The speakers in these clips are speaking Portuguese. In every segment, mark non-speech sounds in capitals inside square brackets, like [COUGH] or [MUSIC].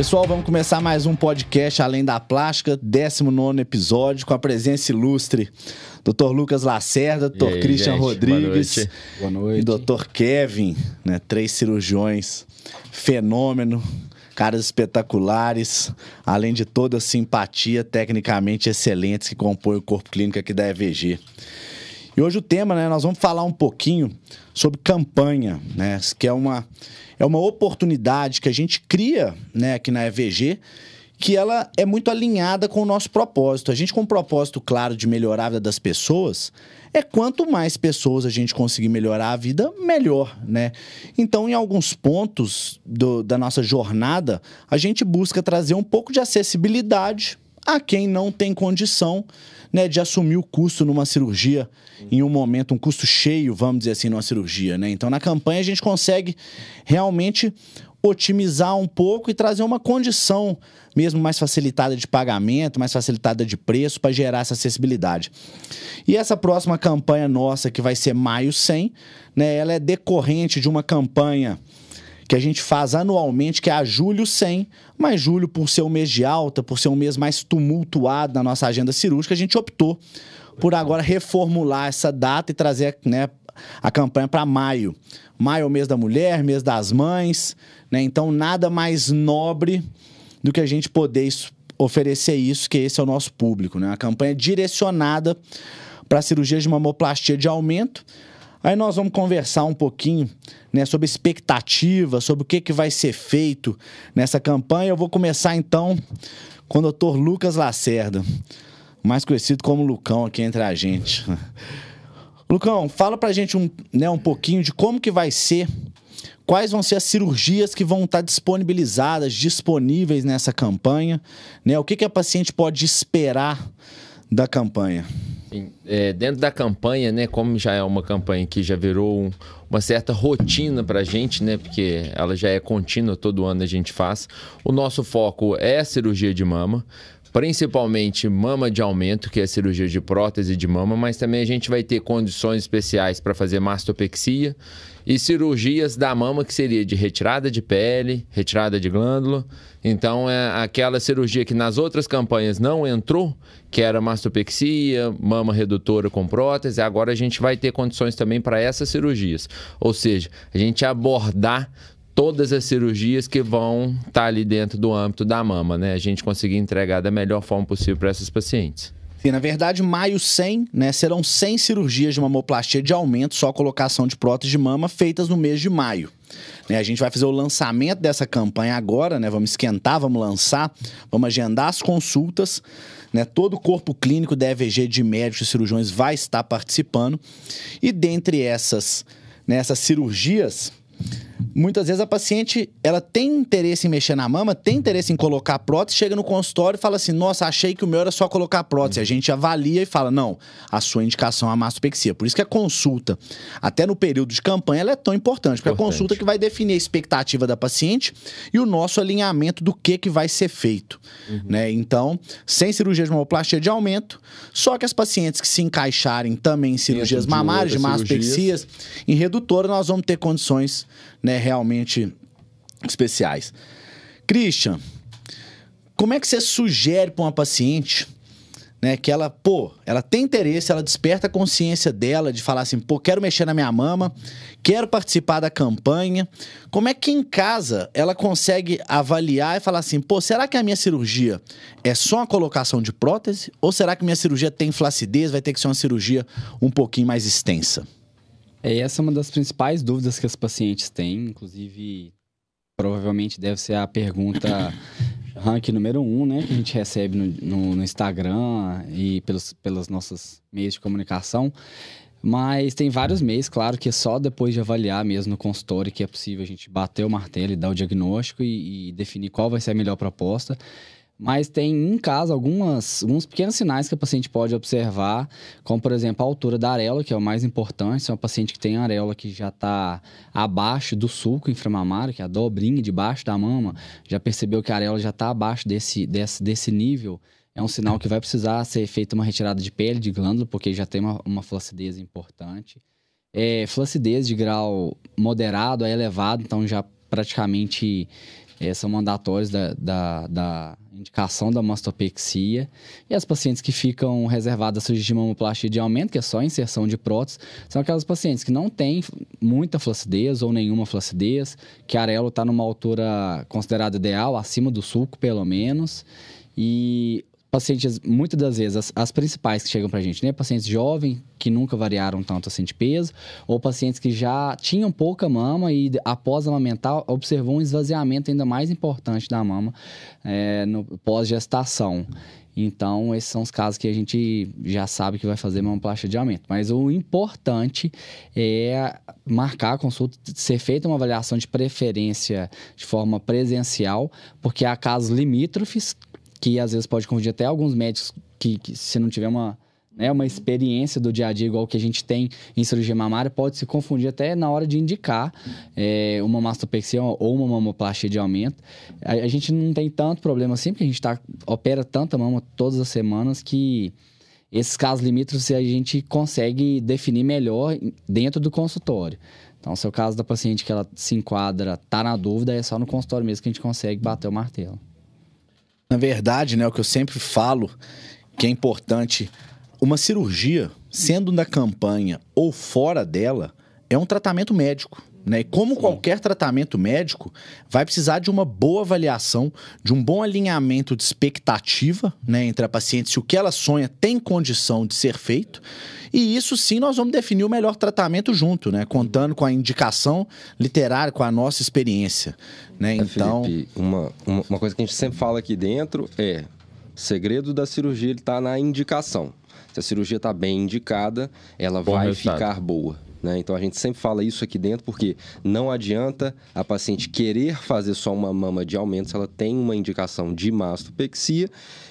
Pessoal, vamos começar mais um podcast Além da Plástica, 19 episódio, com a presença ilustre Dr. Lucas Lacerda, Dr. aí, Christian gente? Rodrigues Boa e noite. Dr. Kevin, né? Três cirurgiões, fenômeno, caras espetaculares, além de toda a simpatia tecnicamente excelentes que compõem o corpo clínico aqui da EVG. E hoje o tema, né, nós vamos falar um pouquinho sobre campanha, né, que é uma, é uma oportunidade que a gente cria, né, aqui na EVG, que ela é muito alinhada com o nosso propósito. A gente com um propósito claro de melhorar a vida das pessoas, é quanto mais pessoas a gente conseguir melhorar a vida, melhor, né? Então, em alguns pontos do- da nossa jornada, a gente busca trazer um pouco de acessibilidade a quem não tem condição né, de assumir o custo numa cirurgia em um momento, um custo cheio, vamos dizer assim, numa cirurgia. Né? Então, na campanha, a gente consegue realmente otimizar um pouco e trazer uma condição mesmo mais facilitada de pagamento, mais facilitada de preço para gerar essa acessibilidade. E essa próxima campanha nossa, que vai ser Maio 100, né, ela é decorrente de uma campanha que a gente faz anualmente, que é a Julho 100, mas julho, por ser um mês de alta, por ser um mês mais tumultuado na nossa agenda cirúrgica, a gente optou por agora reformular essa data e trazer né, a campanha para maio. Maio é o mês da mulher, mês das mães, né? Então nada mais nobre do que a gente poder oferecer isso, que esse é o nosso público, né? A campanha é direcionada para cirurgias de mamoplastia de aumento. Aí nós vamos conversar um pouquinho né, sobre expectativa, sobre o que, que vai ser feito nessa campanha. Eu vou começar então com o Dr. Lucas Lacerda, mais conhecido como Lucão aqui entre a gente. [LAUGHS] Lucão, fala pra gente um, né, um pouquinho de como que vai ser, quais vão ser as cirurgias que vão estar disponibilizadas, disponíveis nessa campanha, né? O que, que a paciente pode esperar da campanha? É, dentro da campanha, né, como já é uma campanha que já virou um- uma certa rotina pra gente, né, porque ela já é contínua, todo ano a gente faz. O nosso foco é a cirurgia de mama, principalmente mama de aumento, que é a cirurgia de prótese de mama, mas também a gente vai ter condições especiais para fazer mastopexia e cirurgias da mama, que seria de retirada de pele, retirada de glândula. Então, é aquela cirurgia que nas outras campanhas não entrou, que era mastopexia, mama redutora com prótese, agora a gente vai ter condições também para essas cirurgias. Ou seja, a gente abordar todas as cirurgias que vão estar ali dentro do âmbito da mama, né? A gente conseguir entregar da melhor forma possível para essas pacientes. Sim, na verdade, maio 100, né, serão 100 cirurgias de mamoplastia de aumento, só colocação de prótese de mama, feitas no mês de maio. Né, a gente vai fazer o lançamento dessa campanha agora, né? Vamos esquentar, vamos lançar, vamos agendar as consultas. Né, todo o corpo clínico da EVG de médicos e cirurgiões vai estar participando. E dentre essas, né, essas cirurgias, muitas vezes a paciente ela tem interesse em mexer na mama, tem interesse em colocar prótese, chega no consultório e fala assim: Nossa, achei que o meu era só colocar prótese. A gente avalia e fala: Não, a sua indicação é a mastopexia. Por isso que a consulta, até no período de campanha, ela é tão importante, porque é a consulta que vai definir a expectativa da paciente e o nosso alinhamento do que, que vai ser feito. Né? Então, sem cirurgia de mamoplastia de aumento, só que as pacientes que se encaixarem também em cirurgias de mamárias, de massopexias, em redutora, nós vamos ter condições né, realmente especiais. Christian, como é que você sugere para uma paciente né, que ela, pô, ela tem interesse, ela desperta a consciência dela de falar assim, pô, quero mexer na minha mama, quero participar da campanha. Como é que em casa ela consegue avaliar e falar assim, pô, será que a minha cirurgia é só uma colocação de prótese? Ou será que minha cirurgia tem flacidez, vai ter que ser uma cirurgia um pouquinho mais extensa? É, essa é uma das principais dúvidas que as pacientes têm, inclusive provavelmente deve ser a pergunta [COUGHS] rank número um, né, que a gente recebe no, no- no Instagram e pelos, pelas nossas meios de comunicação. Mas tem vários meios, claro, que é só depois de avaliar mesmo no consultório que é possível a gente bater o martelo e dar o diagnóstico e, e definir qual vai ser a melhor proposta. Mas tem, em casa, algumas, alguns pequenos sinais que a paciente pode observar, como, por exemplo, a altura da areola, que é o mais importante. Se é uma paciente que tem areola que já está abaixo do sulco inframamário, que é a dobrinha debaixo da mama, já percebeu que a areola já está abaixo desse, desse, desse nível, é um sinal que vai precisar ser feita uma retirada de pele, de glândula, porque já tem uma, uma flacidez importante. É, flacidez de grau moderado a elevado, então já praticamente eh, são mandatórios da, da, da indicação da mastopexia. E as pacientes que ficam reservadas a cirurgia de mamoplastia de aumento, que é só inserção de prótese, são aquelas pacientes que não têm muita flacidez ou nenhuma flacidez, que a areola está numa altura considerada ideal, acima do sulco, pelo menos. E pacientes, muitas das vezes, as, as principais que chegam pra gente, né? Pacientes jovens que nunca variaram tanto assim de peso, ou pacientes que já tinham pouca mama e após amamentar observou um esvaziamento ainda mais importante da mama é, no pós-gestação. Então, esses são os casos que a gente já sabe que vai fazer mamoplastia de aumento. Mas o importante é marcar a consulta, ser feita uma avaliação de preferência de forma presencial, porque há casos limítrofes que às vezes pode confundir até alguns médicos que, que se não tiver uma, né, uma experiência do dia a dia igual que a gente tem em cirurgia mamária, pode se confundir até na hora de indicar é, uma mastopexia ou uma mamoplastia de aumento. A, a, gente não tem tanto problema assim, porque a gente tá, opera tanta mama todas as semanas que esses casos limítrofes a gente consegue definir melhor dentro do consultório. Então, se é o caso da paciente que ela se enquadra, tá na dúvida, é só no consultório mesmo que a gente consegue bater o martelo. Na verdade, né, o que eu sempre falo que é importante, uma cirurgia, sendo na campanha ou fora dela, é um tratamento médico. Né? E como Sim. qualquer tratamento médico, vai precisar de uma boa avaliação, de um bom alinhamento de expectativa né, entre a paciente, se o que ela sonha tem condição de ser feito. E isso sim nós vamos definir o melhor tratamento junto, né? Contando com a indicação literária, com a nossa experiência. Né? É, então. Felipe, uma, uma coisa que a gente sempre fala aqui dentro é: o segredo da cirurgia está na indicação. Se a cirurgia está bem indicada, ela Bom vai resultado. ficar boa. Né? Então a gente sempre fala isso aqui dentro porque não adianta a paciente querer fazer só uma mama de aumento se ela tem uma indicação de mastopexia,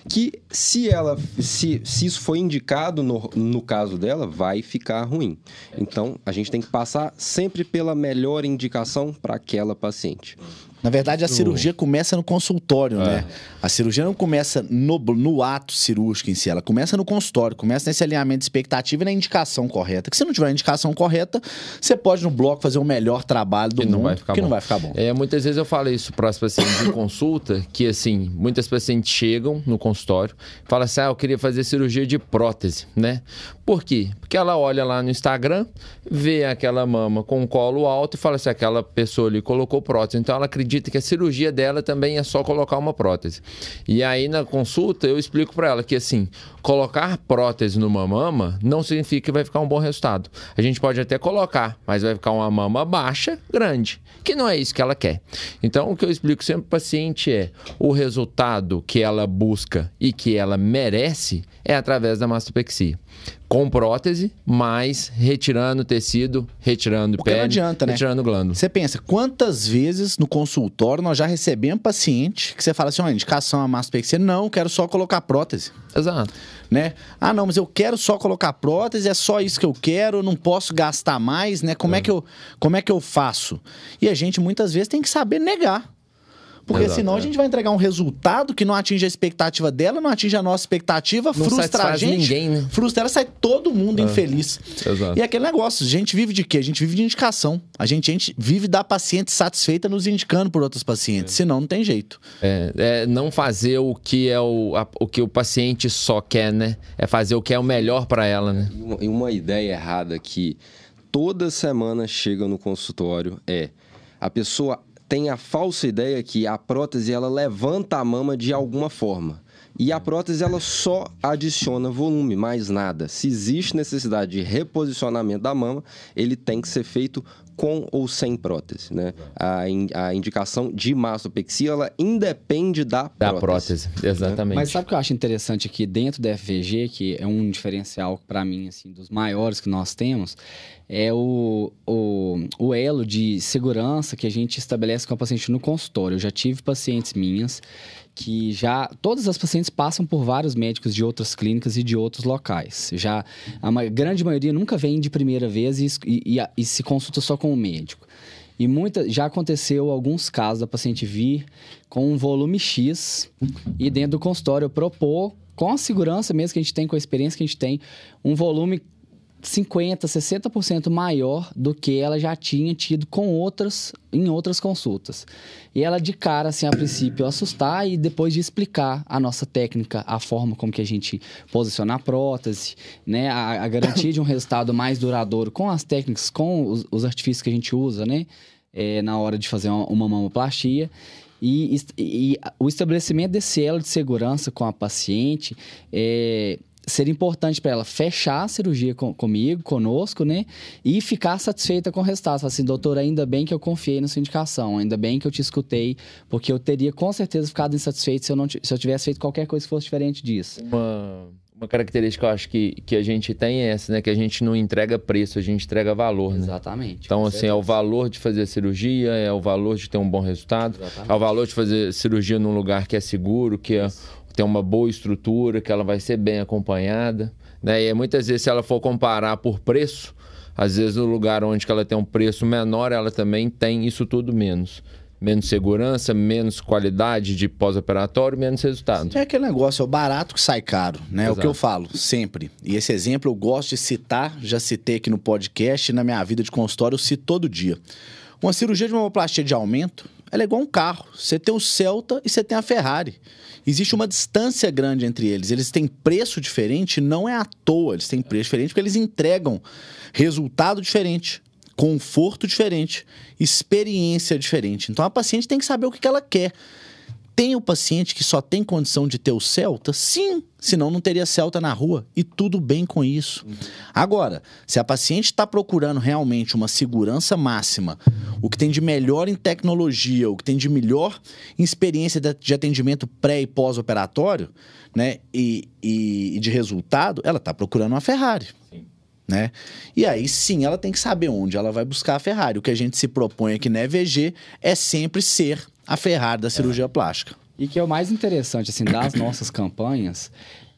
que se ela se, se isso foi indicado no, no caso dela, vai ficar ruim. Então a gente tem que passar sempre pela melhor indicação para aquela paciente. Na verdade, a cirurgia começa no consultório, é. né? A cirurgia não começa no, no ato cirúrgico em si, ela começa no consultório, começa nesse alinhamento de expectativa e na indicação correta. Que se não tiver a indicação correta, você pode no bloco fazer o melhor trabalho do que mundo, não vai ficar que bom. não vai ficar bom. É, muitas vezes eu falo isso para as pacientes em consulta, que assim, muitas pacientes chegam no consultório, falam assim, ah, eu queria fazer cirurgia de prótese, né? Por quê? Porque ela olha lá no Instagram, vê aquela mama com o colo alto e fala assim, aquela pessoa ali colocou prótese, então ela acredita que a cirurgia dela também é só colocar uma prótese. E aí na consulta eu explico para ela que assim, colocar prótese numa mama não significa que vai ficar um bom resultado. A gente pode até colocar, mas vai ficar uma mama baixa, grande, que não é isso que ela quer. Então o que eu explico sempre para o paciente é o resultado que ela busca e que ela merece é através da mastopexia com prótese, mas retirando tecido, retirando Porque pele, não adianta, né? retirando glândula. Você pensa, quantas vezes no consultório nós já recebemos paciente que você fala assim, ó, indicação a mastopexia, não, quero só colocar prótese. Exato. Né? Ah, não, mas eu quero só colocar prótese, é só isso que eu quero, não posso gastar mais, né? Como é, é que eu, como é que eu faço? E a gente muitas vezes tem que saber negar. Porque Exato, senão é. a gente vai entregar um resultado que não atinge a expectativa dela, não atinge a nossa expectativa, não frustra a gente. Ninguém, né? Frustra ela, sai todo mundo é. infeliz. Exato. E aquele negócio, a gente vive de quê? A gente vive de indicação. A gente, a gente vive da paciente satisfeita nos indicando por outros pacientes. É. Senão não tem jeito. É, é, não fazer o que é o, a, o que o paciente só quer, né? É fazer o que é o melhor para ela, né? E uma, e uma ideia errada que toda semana chega no consultório é a pessoa tem a falsa ideia que a prótese ela levanta a mama de alguma forma. E a prótese ela só adiciona volume, mais nada. Se existe necessidade de reposicionamento da mama, ele tem que ser feito com ou sem prótese, né? A, in, a indicação de mastopexia, ela independe da, da prótese. prótese. exatamente. Mas sabe o que eu acho interessante aqui dentro da FVG, que é um diferencial para mim, assim, dos maiores que nós temos, é o, o, o elo de segurança que a gente estabelece com a paciente no consultório. Eu já tive pacientes minhas que já todas as pacientes passam por vários médicos de outras clínicas e de outros locais. Já a grande maioria nunca vem de primeira vez e, e, e, e se consulta só com o médico. E muita, já aconteceu alguns casos da paciente vir com um volume X e dentro do consultório propor, com a segurança mesmo que a gente tem, com a experiência que a gente tem, um volume 50%, 60% maior do que ela já tinha tido com outras em outras consultas. E ela de cara assim a princípio assustar e depois de explicar a nossa técnica, a forma como que a gente posiciona a prótese, né, a, a garantia de um resultado mais duradouro com as técnicas, com os, os artifícios que a gente usa, né, é, na hora de fazer uma, uma mamoplastia. E, e, e, o estabelecimento desse elo de segurança com a paciente é, seria importante para ela fechar a cirurgia com, comigo, conosco, né? E ficar satisfeita com o resultado. Falar assim, doutor, ainda bem que eu confiei na sua indicação, ainda bem que eu te escutei, porque eu teria com certeza ficado insatisfeito se eu, não, se eu tivesse feito qualquer coisa que fosse diferente disso. Uma, uma característica que eu acho que, que a gente tem é essa, né? Que a gente não entrega preço, a gente entrega valor, né? Exatamente. Então, assim, certeza. é o valor de fazer a cirurgia, é o valor de ter um bom resultado, Exatamente. é o valor de fazer cirurgia num lugar que é seguro, que é tem uma boa estrutura, que ela vai ser bem acompanhada. Né? E muitas vezes, se ela for comparar por preço, às vezes no lugar onde ela tem um preço menor, ela também tem isso tudo menos. Menos segurança, menos qualidade de pós-operatório, menos resultado. É aquele negócio, é o barato que sai caro, né? Exato. É o que eu falo sempre. E esse exemplo eu gosto de citar, já citei aqui no podcast, na minha vida de consultório, eu cito todo dia. Uma cirurgia de mamoplastia de aumento, ela é igual um carro. Você tem o Celta e você tem a Ferrari existe uma distância grande entre eles. Eles têm preço diferente, não é à toa, eles têm preço diferente porque eles entregam resultado diferente, conforto diferente, experiência diferente. Então a paciente tem que saber o que ela quer. Tem o paciente que só tem condição de ter o Celta? Sim, senão não teria Celta na rua e tudo bem com isso. Agora, se a paciente está procurando realmente uma segurança máxima, o que tem de melhor em tecnologia, o que tem de melhor em experiência de atendimento pré e pós-operatório, né, e, e, e, de resultado, ela está procurando uma Ferrari. Sim. Né? E aí sim, ela tem que saber onde ela vai buscar a Ferrari. O que a gente se propõe aqui na EVG é sempre ser a Ferrari da cirurgia é. plástica. E que é o mais interessante, assim, das nossas campanhas,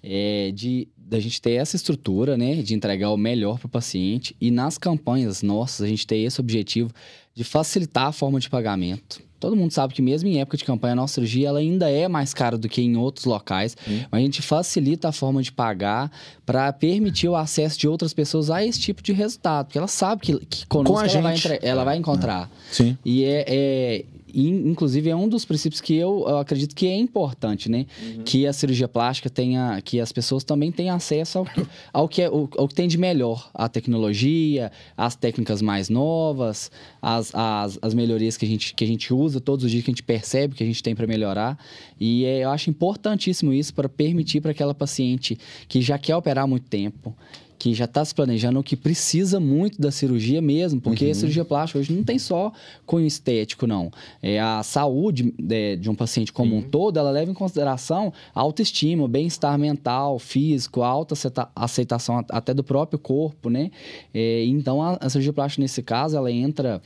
é de da gente ter essa estrutura, né, de entregar o melhor para o paciente e nas campanhas nossas a gente ter esse objetivo de facilitar a forma de pagamento. Todo mundo sabe que mesmo em época de campanha, a nossa cirurgia ela ainda é mais cara do que em outros locais, hum. mas a gente facilita a forma de pagar para permitir o acesso de outras pessoas a esse tipo de resultado, porque ela sabe que, que conosco Com ela, vai, ela vai encontrar. É. Sim. E é, é e, inclusive, é um dos princípios que eu, eu acredito que é importante, né? Uhum. Que a cirurgia plástica tenha... Que as pessoas também tenham acesso ao, ao, que, é, ao, ao que tem de melhor. A tecnologia, as técnicas mais novas, as, as, as melhorias que a, gente, que a gente usa todos os dias, que a gente percebe que a gente tem para melhorar. E é, eu acho importantíssimo isso para permitir para aquela paciente que já quer operar há muito tempo, que já está se planejando, que precisa muito da cirurgia mesmo, porque uhum. a cirurgia plástica hoje não tem só cunho estético, não. É a saúde de, de um paciente como uhum. um todo, ela leva em consideração a autoestima, bem-estar mental, físico, alta aceitação até do próprio corpo, né? É, então, a, a cirurgia plástica, nesse caso, ela entra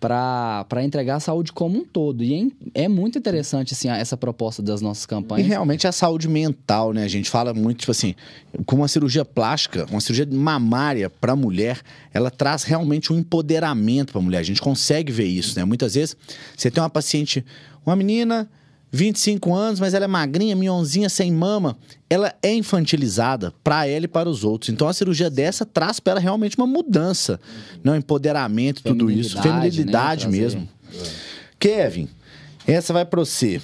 para entregar a saúde como um todo. E é, é, muito interessante assim, essa proposta das nossas campanhas. E realmente a saúde mental, né? A gente fala muito, tipo assim, com uma cirurgia plástica, uma cirurgia mamária para a mulher, ela traz realmente um empoderamento para a mulher. A gente consegue ver isso, né? Muitas vezes você tem uma paciente, uma menina 25 anos, mas ela é magrinha, minhonzinha, sem mama. Ela é infantilizada para ela e para os outros. Então a cirurgia dessa traz para ela realmente uma mudança, não empoderamento, tudo isso, feminilidade né? mesmo. É. Kevin, essa vai para você.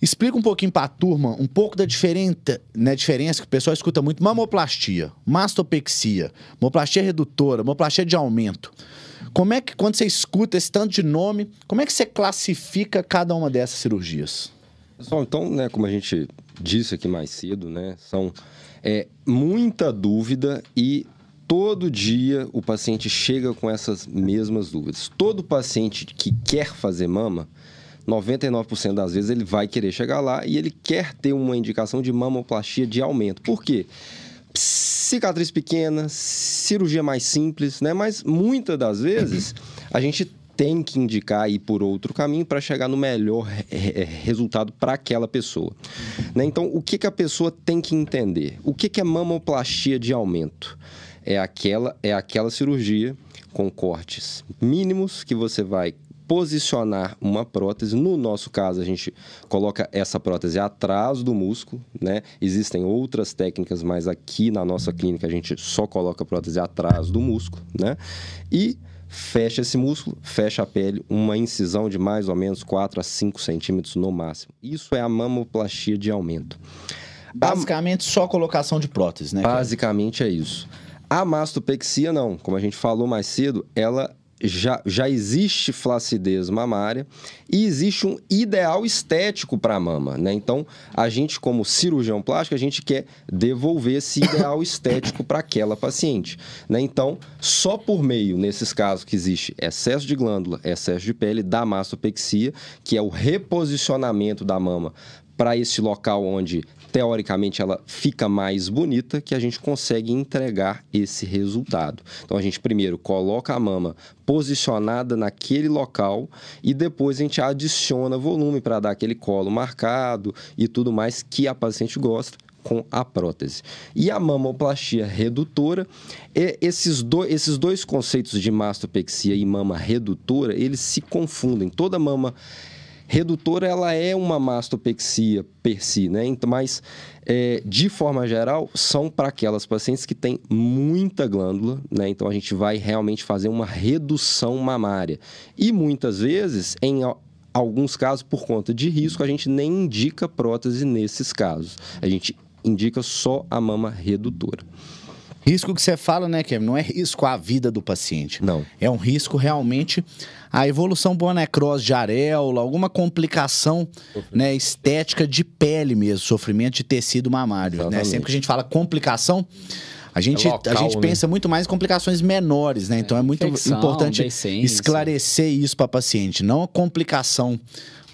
Explica um pouquinho para a turma um pouco da diferença, né, diferença que o pessoal escuta muito: mamoplastia, mastopexia, mamoplastia redutora, mamoplastia de aumento. Como é que, quando você escuta esse tanto de nome, como é que você classifica cada uma dessas cirurgias? Pessoal, então, né, como a gente disse aqui mais cedo, né, são é, muita dúvida e todo dia o paciente chega com essas mesmas dúvidas. Todo paciente que quer fazer mama, 99% das vezes ele vai querer chegar lá e ele quer ter uma indicação de mamoplastia de aumento. Por quê? cicatriz pequena, cirurgia mais simples, né? Mas muitas das vezes a gente tem que indicar ir por outro caminho para chegar no melhor resultado para aquela pessoa. Né? Então, o que, que a pessoa tem que entender? O que, que é mamoplastia de aumento? É aquela, é aquela cirurgia com cortes mínimos que você vai posicionar uma prótese. No nosso caso, a gente coloca essa prótese atrás do músculo, né? Existem outras técnicas, mas aqui na nossa clínica a gente só coloca a prótese atrás do músculo, né? E fecha esse músculo, fecha a pele, uma incisão de mais ou menos 4 a 5 centímetros no máximo. Isso é a mamoplastia de aumento. Basicamente, a... só colocação de prótese, né? Basicamente é isso. A mastopexia, não. Como a gente falou mais cedo, ela já, já existe flacidez mamária e existe um ideal estético para a mama, né? Então, a gente, como cirurgião plástico, a gente quer devolver esse ideal [COUGHS] estético para aquela paciente, né? Então, só por meio, nesses casos que existe excesso de glândula, excesso de pele, da mastopexia, que é o reposicionamento da mama para esse local onde teoricamente ela fica mais bonita, que a gente consegue entregar esse resultado. Então a gente primeiro coloca a mama posicionada naquele local e depois a gente adiciona volume para dar aquele colo marcado e tudo mais que a paciente gosta com a prótese. E a mamoplastia redutora, esses, do, esses dois conceitos de mastopexia e mama redutora, eles se confundem. Toda mama Redutora, ela é uma mastopexia per si, né? Então, mas, é, de forma geral, são para aquelas pacientes que têm muita glândula, né? Então, a gente vai realmente fazer uma redução mamária. E, muitas vezes, em alguns casos, por conta de risco, a gente nem indica prótese nesses casos. A gente indica só a mama redutora. Risco que você fala, né, Kevin? Não é risco à vida do paciente. Não. É um risco realmente a evolução boa necrose de areola, alguma complicação né, estética de pele mesmo, sofrimento de tecido mamário. Né? Sempre que a gente fala complicação, a gente, é local, a gente né? pensa muito mais em complicações menores, né? Então é, é muito infecção, importante esclarecer isso para paciente, não a complicação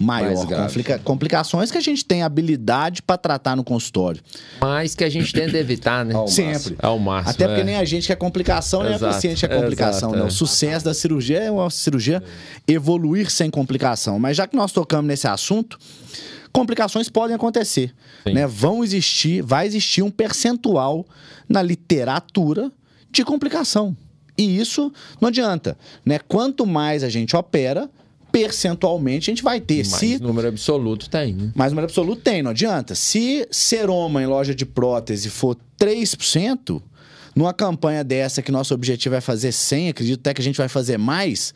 maior. Complica complicações que a gente tem habilidade para tratar no consultório. Mas que a gente tenta evitar, né? Ao Sempre. Ao máximo. Até porque é. nem a gente quer complicação, Exato. nem a paciente quer complicação. Exato, né? O é. sucesso da cirurgia é uma cirurgia evoluir sem complicação. Mas já que nós tocamos nesse assunto, complicações podem acontecer. Né? Vão existir, vai existir um percentual na literatura de complicação. E isso não adianta. Né? Quanto mais a gente opera, percentualmente a gente vai ter. Mais Se... número absoluto tem, né? Mais número absoluto tem, não adianta. Se seroma em loja de prótese for 3%, numa campanha dessa que nosso objetivo é fazer 100, acredito até que a gente vai fazer mais,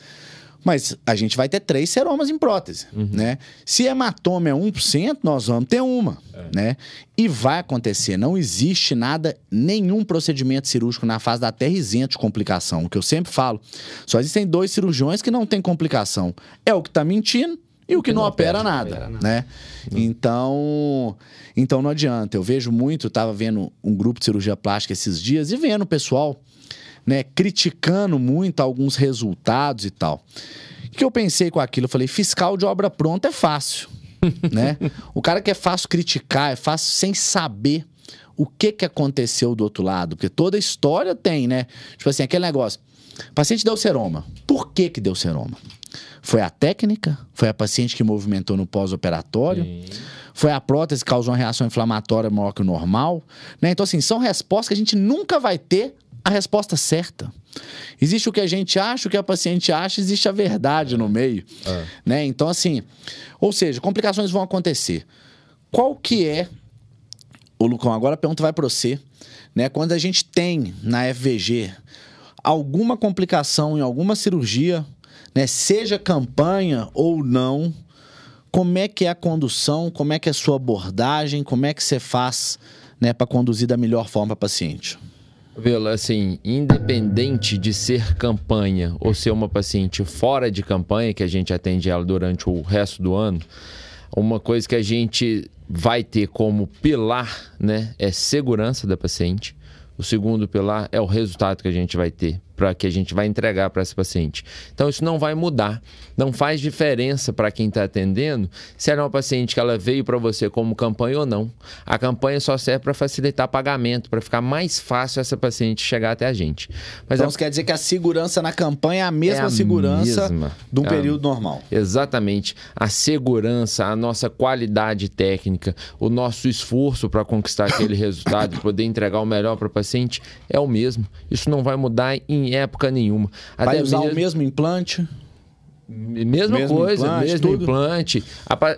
mas a gente vai ter três seromas em prótese, uhum. né? Se hematoma é 1%, nós vamos ter uma, é. né? E vai acontecer. Não existe nada, nenhum procedimento cirúrgico na fase da terra isento de complicação. O que eu sempre falo, só existem dois cirurgiões que não tem complicação. É o que está mentindo e o que, não, não, opera, opera nada, opera nada, né? Uhum. Então, então não adianta. Eu vejo muito, estava vendo um grupo de cirurgia plástica esses dias e vendo o pessoal né, criticando muito alguns resultados e tal. O que eu pensei com aquilo? Eu falei, fiscal de obra pronta é fácil, [LAUGHS] né? O cara que é fácil criticar, é fácil sem saber o que, que aconteceu do outro lado, porque toda história tem, né? Tipo assim, aquele negócio, paciente deu seroma. Por que que deu seroma? Foi a técnica? Foi a paciente que movimentou no pós-operatório? Foi a prótese que causou uma reação inflamatória maior que o normal? Né? Então, assim, são respostas que a gente nunca vai ter a resposta certa. Existe o que a gente acha, o que a paciente acha, existe a verdade no meio. É. Né? Então, assim, ou seja, complicações vão acontecer. Qual que é, o Lucão, agora a pergunta vai para você, né? Quando a gente tem na FVG alguma complicação em alguma cirurgia, né? seja campanha ou não, como é que é a condução, como é que é a sua abordagem, como é que você faz né, para conduzir da melhor forma para paciente? Vila, assim, independente de ser campanha ou ser uma paciente fora de campanha, que a gente atende ela durante o resto do ano, uma coisa que a gente vai ter como pilar, né, é segurança da paciente. O segundo pilar é o resultado que a gente vai ter para que a gente vai entregar para esse paciente. Então isso não vai mudar, não faz diferença para quem está atendendo se era uma paciente que ela veio para você como campanha ou não. A campanha só serve para facilitar pagamento, para ficar mais fácil essa paciente chegar até a gente. Mas então a... isso quer dizer que a segurança na campanha é a mesma é a segurança mesma. de um é período a... normal. Exatamente. A segurança, a nossa qualidade técnica, o nosso esforço para conquistar aquele [COUGHS] resultado, poder entregar o melhor para o paciente é o mesmo. Isso não vai mudar em época nenhuma. Até Vai usar mesmo... o mesmo implante? Mesma mesmo coisa, implante, mesmo tudo. implante.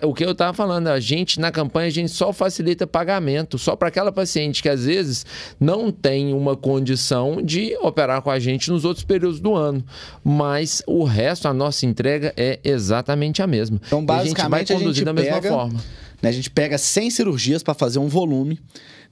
O que eu estava falando, a gente na campanha a gente só facilita pagamento, só para aquela paciente que às vezes não tem uma condição de operar com a gente nos outros períodos do ano, mas o resto, a nossa entrega é exatamente a mesma. Então, basicamente, a gente vai conduzir da mesma forma. Né, a gente pega 100 cirurgias para fazer um volume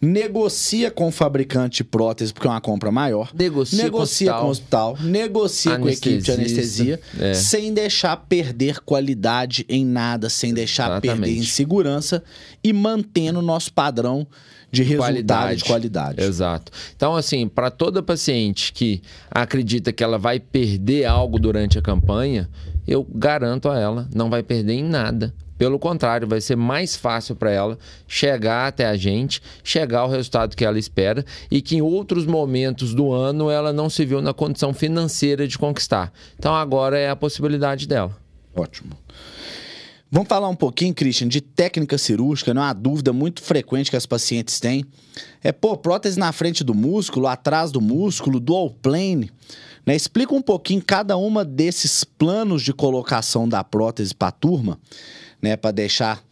negocia com o fabricante de prótese, porque é uma compra maior. Negocia, negocia com o hospital. Com o hospital negocia com a equipe de anestesia, é. sem deixar perder qualidade em nada, sem deixar Exatamente. perder em segurança e mantendo o nosso padrão de resultado qualidade. de qualidade. Exato. Então, assim, para toda paciente que acredita que ela vai perder algo durante a campanha, eu garanto a ela, não vai perder em nada. Pelo contrário, vai ser mais fácil para ela chegar até a gente, chegar ao resultado que ela espera e que em outros momentos do ano ela não se viu na condição financeira de conquistar. Então agora é a possibilidade dela. Ótimo. Vamos falar um pouquinho, Christian, de técnica cirúrgica, não é uma dúvida muito frequente que as pacientes têm. É, pô, prótese na frente do músculo, atrás do músculo, dual plane. Né? Explica um pouquinho cada uma desses planos de colocação da prótese para a turma né, para deixar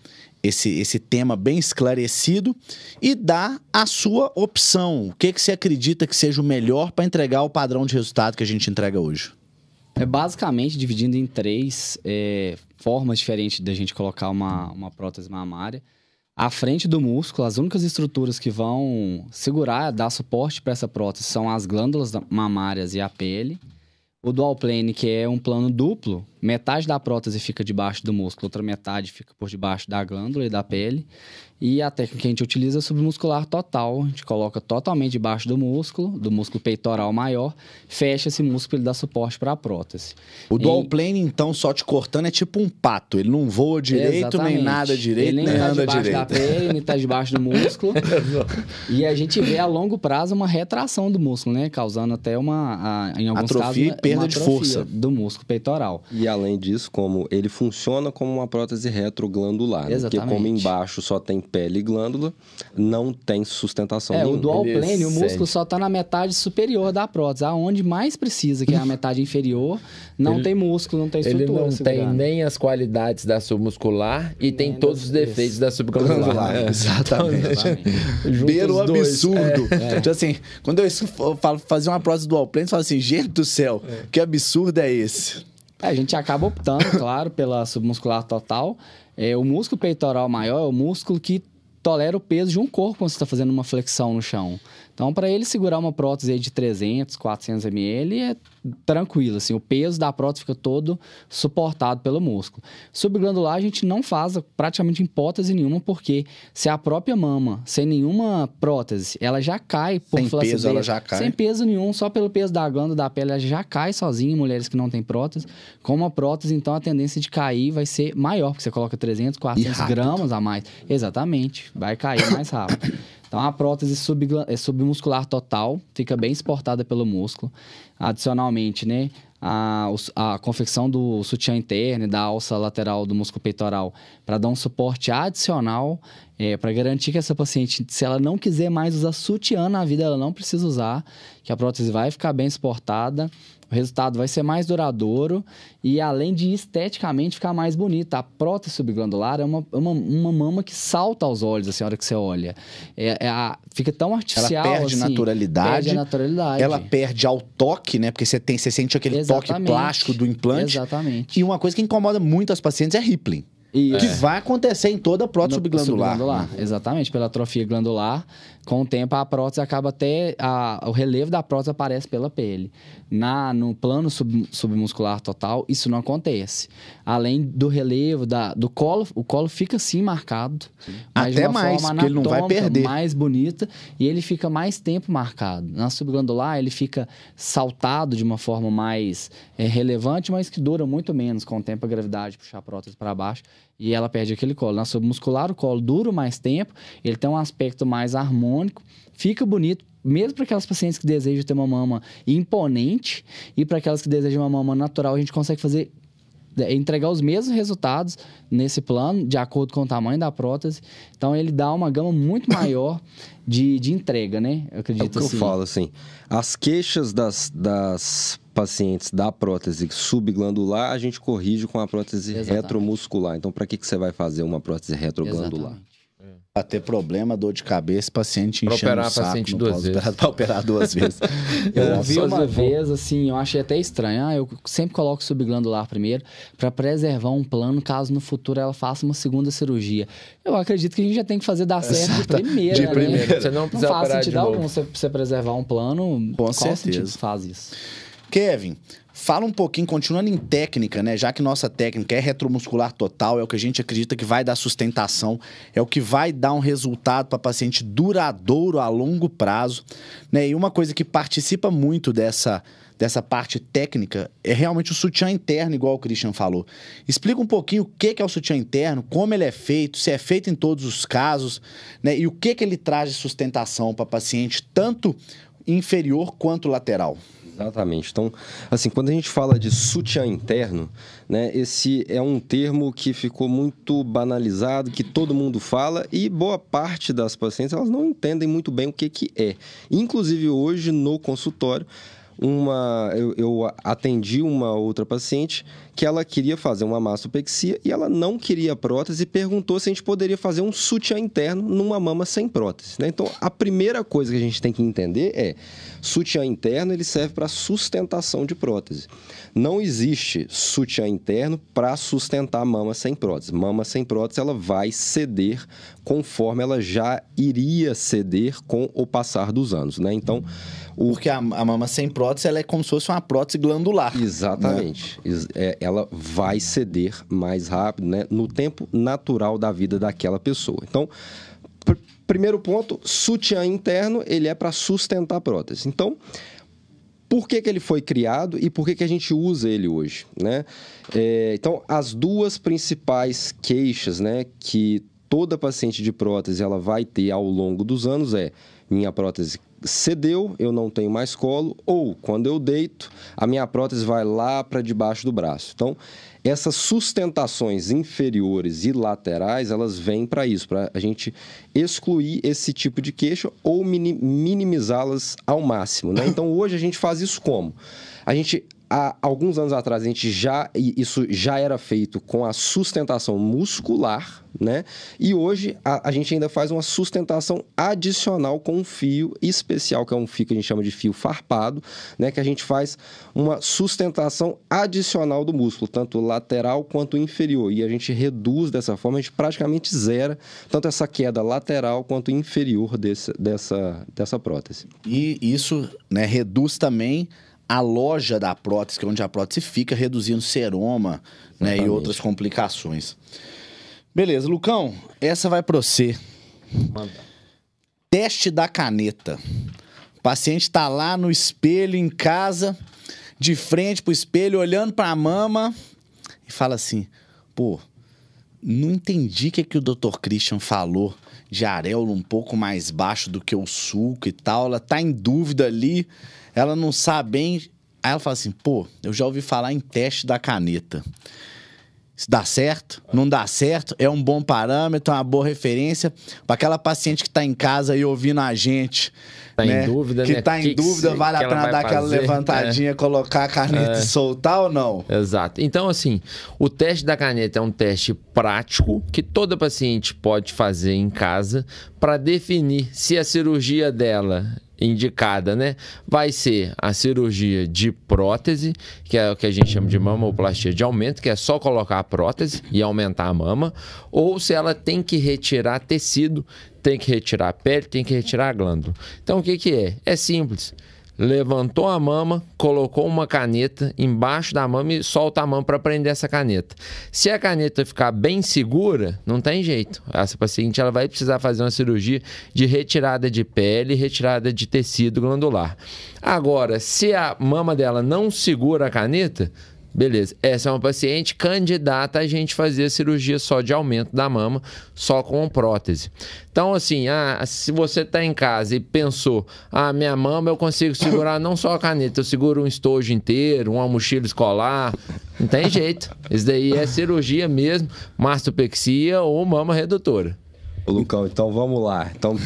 esse, esse tema bem esclarecido e dar a sua opção. O que, que você acredita que seja o melhor para entregar o padrão de resultado que a gente entrega hoje? É basicamente dividindo em três é, formas diferentes da gente colocar uma, uma prótese mamária. À frente do músculo, as únicas estruturas que vão segurar, dar suporte para essa prótese são as glândulas mamárias e a pele. O dual plane, que é um plano duplo, metade da prótese fica debaixo do músculo, outra metade fica por debaixo da glândula e da pele. E a técnica que a gente utiliza é submuscular total. A gente coloca totalmente debaixo do músculo, do músculo peitoral maior, fecha esse músculo e dá suporte para a prótese. O dual e... plane, então, só te cortando, é tipo um pato. Ele não voa direito, Exatamente. nem nada direito, ele nem, nem tá anda direito. da pele, nem está debaixo do músculo. [LAUGHS] e a gente vê a longo prazo uma retração do músculo, né? Causando até uma, a, em alguns atrofia casos, e perda de força do músculo peitoral. E além disso, como ele funciona como uma prótese retroglandular, Exatamente. Né? porque como embaixo só tem pele e glândula, não tem sustentação é, nenhuma. o dual plane, o músculo só está na metade superior da prótese, aonde mais precisa, que é a metade inferior, não ele, tem músculo, não tem estrutura. Ele não tem nem as qualidades da submuscular e nem tem todos os defeitos isso. da subglandular. É. [LAUGHS] Exatamente. Exatamente. Beira o absurdo. É. Então, [LAUGHS] assim, quando eu falo fazer uma prótese dual plane, eu falo assim, gente do céu, é. que absurdo é esse? É, a gente acaba optando, [LAUGHS] claro, pela submuscular total. É, o músculo peitoral maior é o músculo que tolera o peso de um corpo quando você está fazendo uma flexão no chão. Então, para ele segurar uma prótese de 300, 400 ml é tranquilo, assim, o peso da prótese fica todo suportado pelo músculo. Subglandular a gente não faz praticamente hipótese nenhuma, porque se a própria mama, sem nenhuma prótese, ela já cai por sem flacidez, peso, ela já cai. Sem peso nenhum, só pelo peso da glândula da pele, ela já cai sozinha em mulheres que não têm prótese. Com uma prótese, então, a tendência de cair vai ser maior, porque você coloca 300, 400 gramas a mais. Exatamente, vai cair mais rápido. [COUGHS] Então, a prótese é submuscular total fica bem exportada pelo músculo. Adicionalmente, né, a, a confecção do sutiã interno e da alça lateral do músculo peitoral para dar um suporte adicional é, para garantir que essa paciente, se ela não quiser mais usar sutiã na vida, ela não precisa usar, que a prótese vai ficar bem exportada o resultado vai ser mais duradouro e, além de esteticamente ficar mais bonita. A prótese subglandular é uma, uma, uma mama que salta aos olhos, assim, a hora que você olha. É, é a, fica tão artificial. Ela perde assim, naturalidade. Perde a naturalidade. Ela perde ao toque, né? Porque você, tem, você sente aquele Exatamente. toque plástico do implante. Exatamente. E uma coisa que incomoda muito as pacientes é Rippling. Isso. Que vai acontecer em toda a prótese subglandular. subglandular. Exatamente, pela atrofia glandular. Com o tempo, a prótese acaba até. A, o relevo da prótese aparece pela pele. Na, no plano sub, submuscular total, isso não acontece. Além do relevo, da, do colo, o colo fica sim marcado. Sim. Até mais, porque ele não vai perder. mais bonita e ele fica mais tempo marcado. Na subglandular, ele fica saltado de uma forma mais é, relevante, mas que dura muito menos. Com o tempo, a gravidade puxa a prótese para baixo e ela perde aquele colo. Na submuscular, o colo dura mais tempo, ele tem um aspecto mais harmônico, fica bonito, mesmo para aquelas pacientes que desejam ter uma mama imponente e para aquelas que desejam uma mama natural, a gente consegue fazer é, entregar os mesmos resultados nesse plano, de acordo com o tamanho da prótese. Então, ele dá uma gama muito maior de, de entrega, né? Eu acredito É o que assim. eu falo, assim. As queixas das, das pacientes da prótese subglandular, a gente corrige com a prótese Exatamente. retromuscular. Então, para que, que você vai fazer uma prótese retroglandular? Exatamente. Pra ter problema, dor de cabeça, paciente enchendo pra operar o saco. paciente duas vezes. Operar, pra operar duas vezes. [LAUGHS] eu ouvi uma vez, assim, eu achei até estranho. Ah, eu sempre coloco subglandular primeiro para preservar um plano caso no futuro ela faça uma segunda cirurgia. Eu acredito que a gente já tem que fazer dar certo Exato. de primeira, de né? primeira. Você não precisa não faz sentido algum você, você preservar um plano. Com qual certeza. sentido faz isso? Kevin, Fala um pouquinho, continuando em técnica, né? Já que nossa técnica é retromuscular total, é o que a gente acredita que vai dar sustentação, é o que vai dar um resultado para paciente duradouro a longo prazo, né? E uma coisa que participa muito dessa dessa parte técnica é realmente o sutiã interno, igual o Christian falou. Explica um pouquinho o que é o sutiã interno, como ele é feito, se é feito em todos os casos, né? E o que, que ele traz de sustentação para paciente, tanto inferior quanto lateral. Exatamente. Então, assim, quando a gente fala de sutiã interno, né, esse é um termo que ficou muito banalizado, que todo mundo fala e boa parte das pacientes elas não entendem muito bem o que, que é. Inclusive hoje no consultório, uma, eu, eu, atendi uma outra paciente que ela queria fazer uma mastopexia e ela não queria prótese e perguntou se a gente poderia fazer um sutiã interno numa mama sem prótese. Né? Então, a primeira coisa que a gente tem que entender é sutiã interno ele serve para sustentação de prótese. Não existe sutiã interno para sustentar mama sem prótese. Mama sem prótese ela vai ceder conforme ela já iria ceder com o passar dos anos. Né? Então. Porque a, a, mama sem prótese ela é como se fosse uma prótese glandular. Né? Exatamente. Né? É, ela vai ceder mais rápido, né? No tempo natural da vida daquela pessoa. Então, pr primeiro ponto, sutiã interno, ele é para sustentar a prótese. Então, por que, que ele foi criado e por que, que a gente usa ele hoje, né? É, então, as duas principais queixas, né, que toda paciente de prótese ela vai ter ao longo dos anos é minha prótese cedeu, eu não tenho mais colo, ou quando eu deito, a minha prótese vai lá para debaixo do braço. Então, essas sustentações inferiores e laterais, elas vêm para isso, para a gente excluir esse tipo de queixa ou minimizá-las ao máximo. Né? Então, hoje a gente faz isso como? A gente há alguns anos atrás a gente já isso já era feito com a sustentação muscular, né? E hoje a, a, gente ainda faz uma sustentação adicional com um fio especial, que é um fio que a gente chama de fio farpado, né? Que a gente faz uma sustentação adicional do músculo, tanto lateral quanto inferior. E a gente reduz dessa forma, a gente praticamente zera tanto essa queda lateral quanto inferior desse, dessa, dessa prótese. E isso né, reduz também a loja da prótese, que é onde a prótese fica, reduzindo seroma né, e outras complicações. Beleza, Lucão, essa vai para você. Manda. Teste da caneta. O paciente está lá no espelho em casa, de frente pro espelho, olhando para a mama e fala assim: pô, não entendi o que, que o Dr. Christian falou de areola um pouco mais baixo do que o sulco e tal. Ela tá em dúvida ali ela não sabe bem. Aí ela fala assim: pô, eu já ouvi falar em teste da caneta. Se dá certo, não dá certo, é um bom parâmetro, é uma boa referência para aquela paciente que está em casa e ouvindo a gente. Tá né? em dúvida, que né? tá em que dúvida, que vale a pena dar aquela [LAUGHS] levantadinha, é. colocar a caneta é. e soltar ou não? Exato. Então, assim, o teste da caneta é um teste prático que toda paciente pode fazer em casa para definir se a cirurgia dela indicada, né? Vai ser a cirurgia de prótese, que é o que a gente chama de mamoplastia de aumento, que é só colocar a prótese e aumentar a mama, ou se ela tem que retirar tecido, tem que retirar a pele, tem que retirar a glândula. Então o que que é? É simples levantou a mama, colocou uma caneta embaixo da mama e solta a mão para prender essa caneta. Se a caneta ficar bem segura, não tem jeito. Essa paciente ela vai precisar fazer uma cirurgia de retirada de pele, retirada de tecido glandular. Agora, se a mama dela não segura a caneta, Beleza. Essa é uma paciente candidata a gente fazer a cirurgia só de aumento da mama, só com prótese. Então, assim, ah, se você está em casa e pensou, ah, minha mama eu consigo segurar não só a caneta, eu seguro um estojo inteiro, uma mochila escolar. Não tem jeito. Isso daí é cirurgia mesmo, mastopexia ou mama redutora. Lucão, então vamos lá. Então,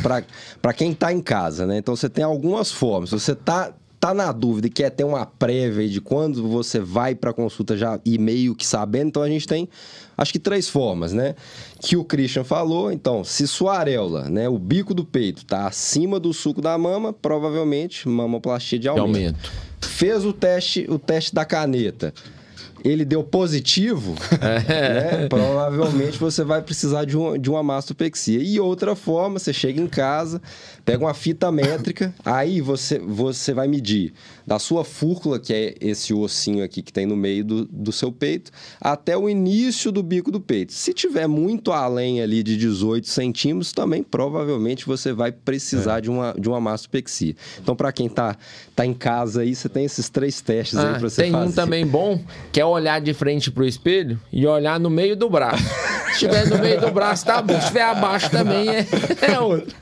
para quem está em casa, né? Então você tem algumas formas. Você está tá na dúvida e quer ter uma prévia de quando você vai para consulta já e meio que sabendo, então a gente tem acho que três formas, né? Que o Christian falou, então, se sua areola, né, o bico do peito tá acima do suco da mama, provavelmente mamoplastia de aumento. de aumento. Fez o teste, o teste da caneta ele deu positivo, [LAUGHS] é. né? provavelmente você vai precisar de, um, de uma mastopexia. E outra forma, você chega em casa, pega uma fita métrica, [COUGHS] aí você, você vai medir da sua fúrcula, que é esse ossinho aqui que tem no meio do, do seu peito, até o início do bico do peito. Se tiver muito além ali de 18 centímetros, também provavelmente você vai precisar é. de, uma, de uma mastopexia. Então, para quem está tá em casa aí, você tem esses três testes ah, aí para você tem fazer. Tem um também bom, que é olhar de frente pro espelho e olhar no meio do braço. Se estiver no meio do braço, tá bom. Se estiver abaixo também é, é outro.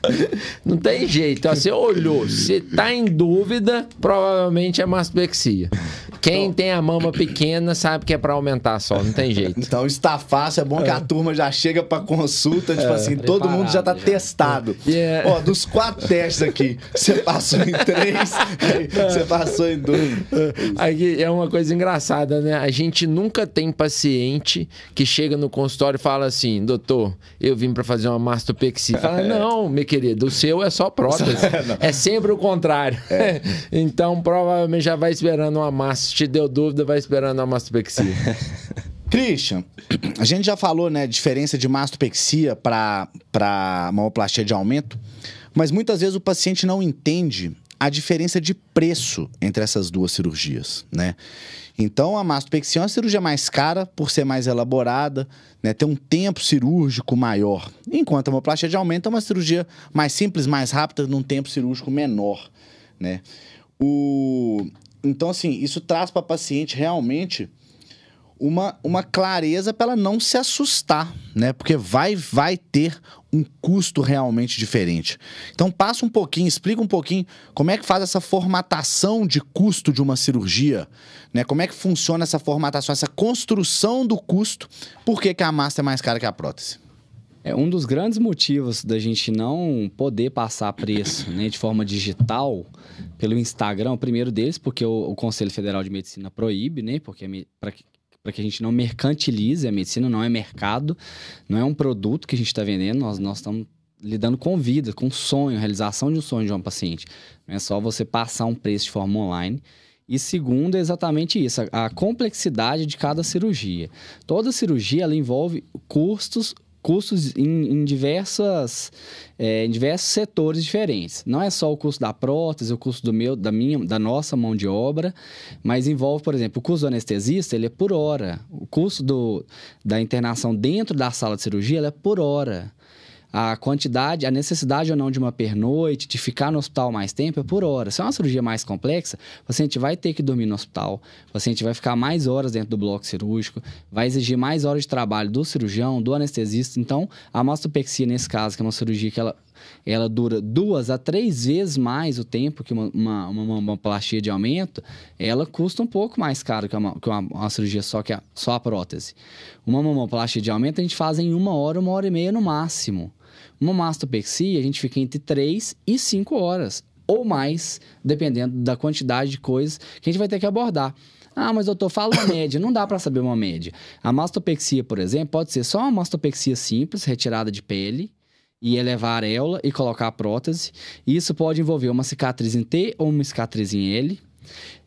Não tem jeito. Ó, você olhou, se tá em dúvida, provavelmente é mastopexia. Quem então, tem a mama pequena sabe que é para aumentar só, não tem jeito. Então está fácil, é bom que a é. turma já chega para consulta, tipo é, assim, todo mundo já tá já. testado. Yeah. Ó, dos quatro testes aqui, você passou em três, você passou em dois. Aqui é uma coisa engraçada, né? A gente nunca tem paciente que chega no consultório e fala assim, doutor, eu vim para fazer uma mastopexia. Fala, é. não, meu querido, o seu é só prótese. [LAUGHS] é sempre o contrário. É. [LAUGHS] então, provavelmente já vai esperando uma massa te deu dúvida, vai esperando a mastopexia. [LAUGHS] Christian, a gente já falou, né, diferença de mastopexia para mamoplastia de aumento, mas muitas vezes o paciente não entende a diferença de preço entre essas duas cirurgias, né? Então, a mastopexia é uma cirurgia mais cara por ser mais elaborada, né, ter um tempo cirúrgico maior, enquanto a mamoplastia de aumento é uma cirurgia mais simples, mais rápida, num tempo cirúrgico menor, né? O... Então, assim, isso traz para a paciente realmente uma, uma clareza para ela não se assustar, né? Porque vai, vai ter um custo realmente diferente. Então, passa um pouquinho, explica um pouquinho como é que faz essa formatação de custo de uma cirurgia, né? Como é que funciona essa formatação, essa construção do custo, por que, que a massa é mais cara que a prótese? É um dos grandes motivos da gente não poder passar preço né, de forma digital pelo Instagram. O primeiro deles, porque o, o Conselho Federal de Medicina proíbe, né? Porque para que, a gente não mercantilize a medicina, não é mercado, não é um produto que a gente está vendendo, nós, nós estamos lidando com vida, com sonho, realização de um sonho de uma paciente. Não é só você passar um preço de forma online. E segundo é exatamente isso, a, a complexidade de cada cirurgia. Toda cirurgia ela envolve custos custos em, em diversas, é, em diversos setores diferentes. Não é só o custo da prótese, o custo do meu, da minha, da nossa mão de obra, mas envolve, por exemplo, o custo do anestesista, ele é por hora. O custo do, da internação dentro da sala de cirurgia, é por hora a quantidade, a necessidade ou não de uma pernoite, de ficar no hospital mais tempo é por hora. Se é uma cirurgia mais complexa, o paciente vai ter que dormir no hospital, o paciente vai ficar mais horas dentro do bloco cirúrgico, vai exigir mais horas de trabalho do cirurgião, do anestesista. Então, a mastopexia, nesse caso, que é uma cirurgia que ela, ela dura duas a três vezes mais o tempo que uma, uma, uma, uma plastia de aumento, ela custa um pouco mais caro que uma, que uma, uma cirurgia só, que a, só a prótese. Uma mamoplastia de aumento a gente faz em uma hora, uma hora e meia no máximo. Uma mastopexia, a gente fica entre 3 e 5 horas, ou mais, dependendo da quantidade de coisas que a gente vai ter que abordar. Ah, mas doutor, fala uma média. Não dá para saber uma média. A mastopexia, por exemplo, pode ser só uma mastopexia simples, retirada de pele, e elevar a areola e colocar a prótese. Isso pode envolver uma cicatriz em T ou uma cicatriz em L.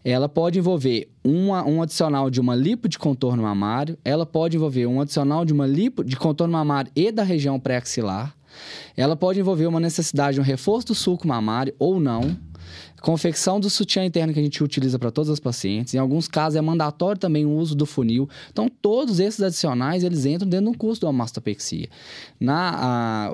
Ela pode envolver uma, um adicional de uma lipo de contorno mamário. Ela pode envolver um adicional de uma lipo de contorno mamário e da região pré-axilar. Ela pode envolver uma necessidade de um reforço do sulco mamário ou não. Confecção do sutiã interno que a gente utiliza para todas as pacientes. Em alguns casos é mandatório também o uso do funil. Então, todos esses adicionais, eles entram dentro do custo da mastopexia. Na, a,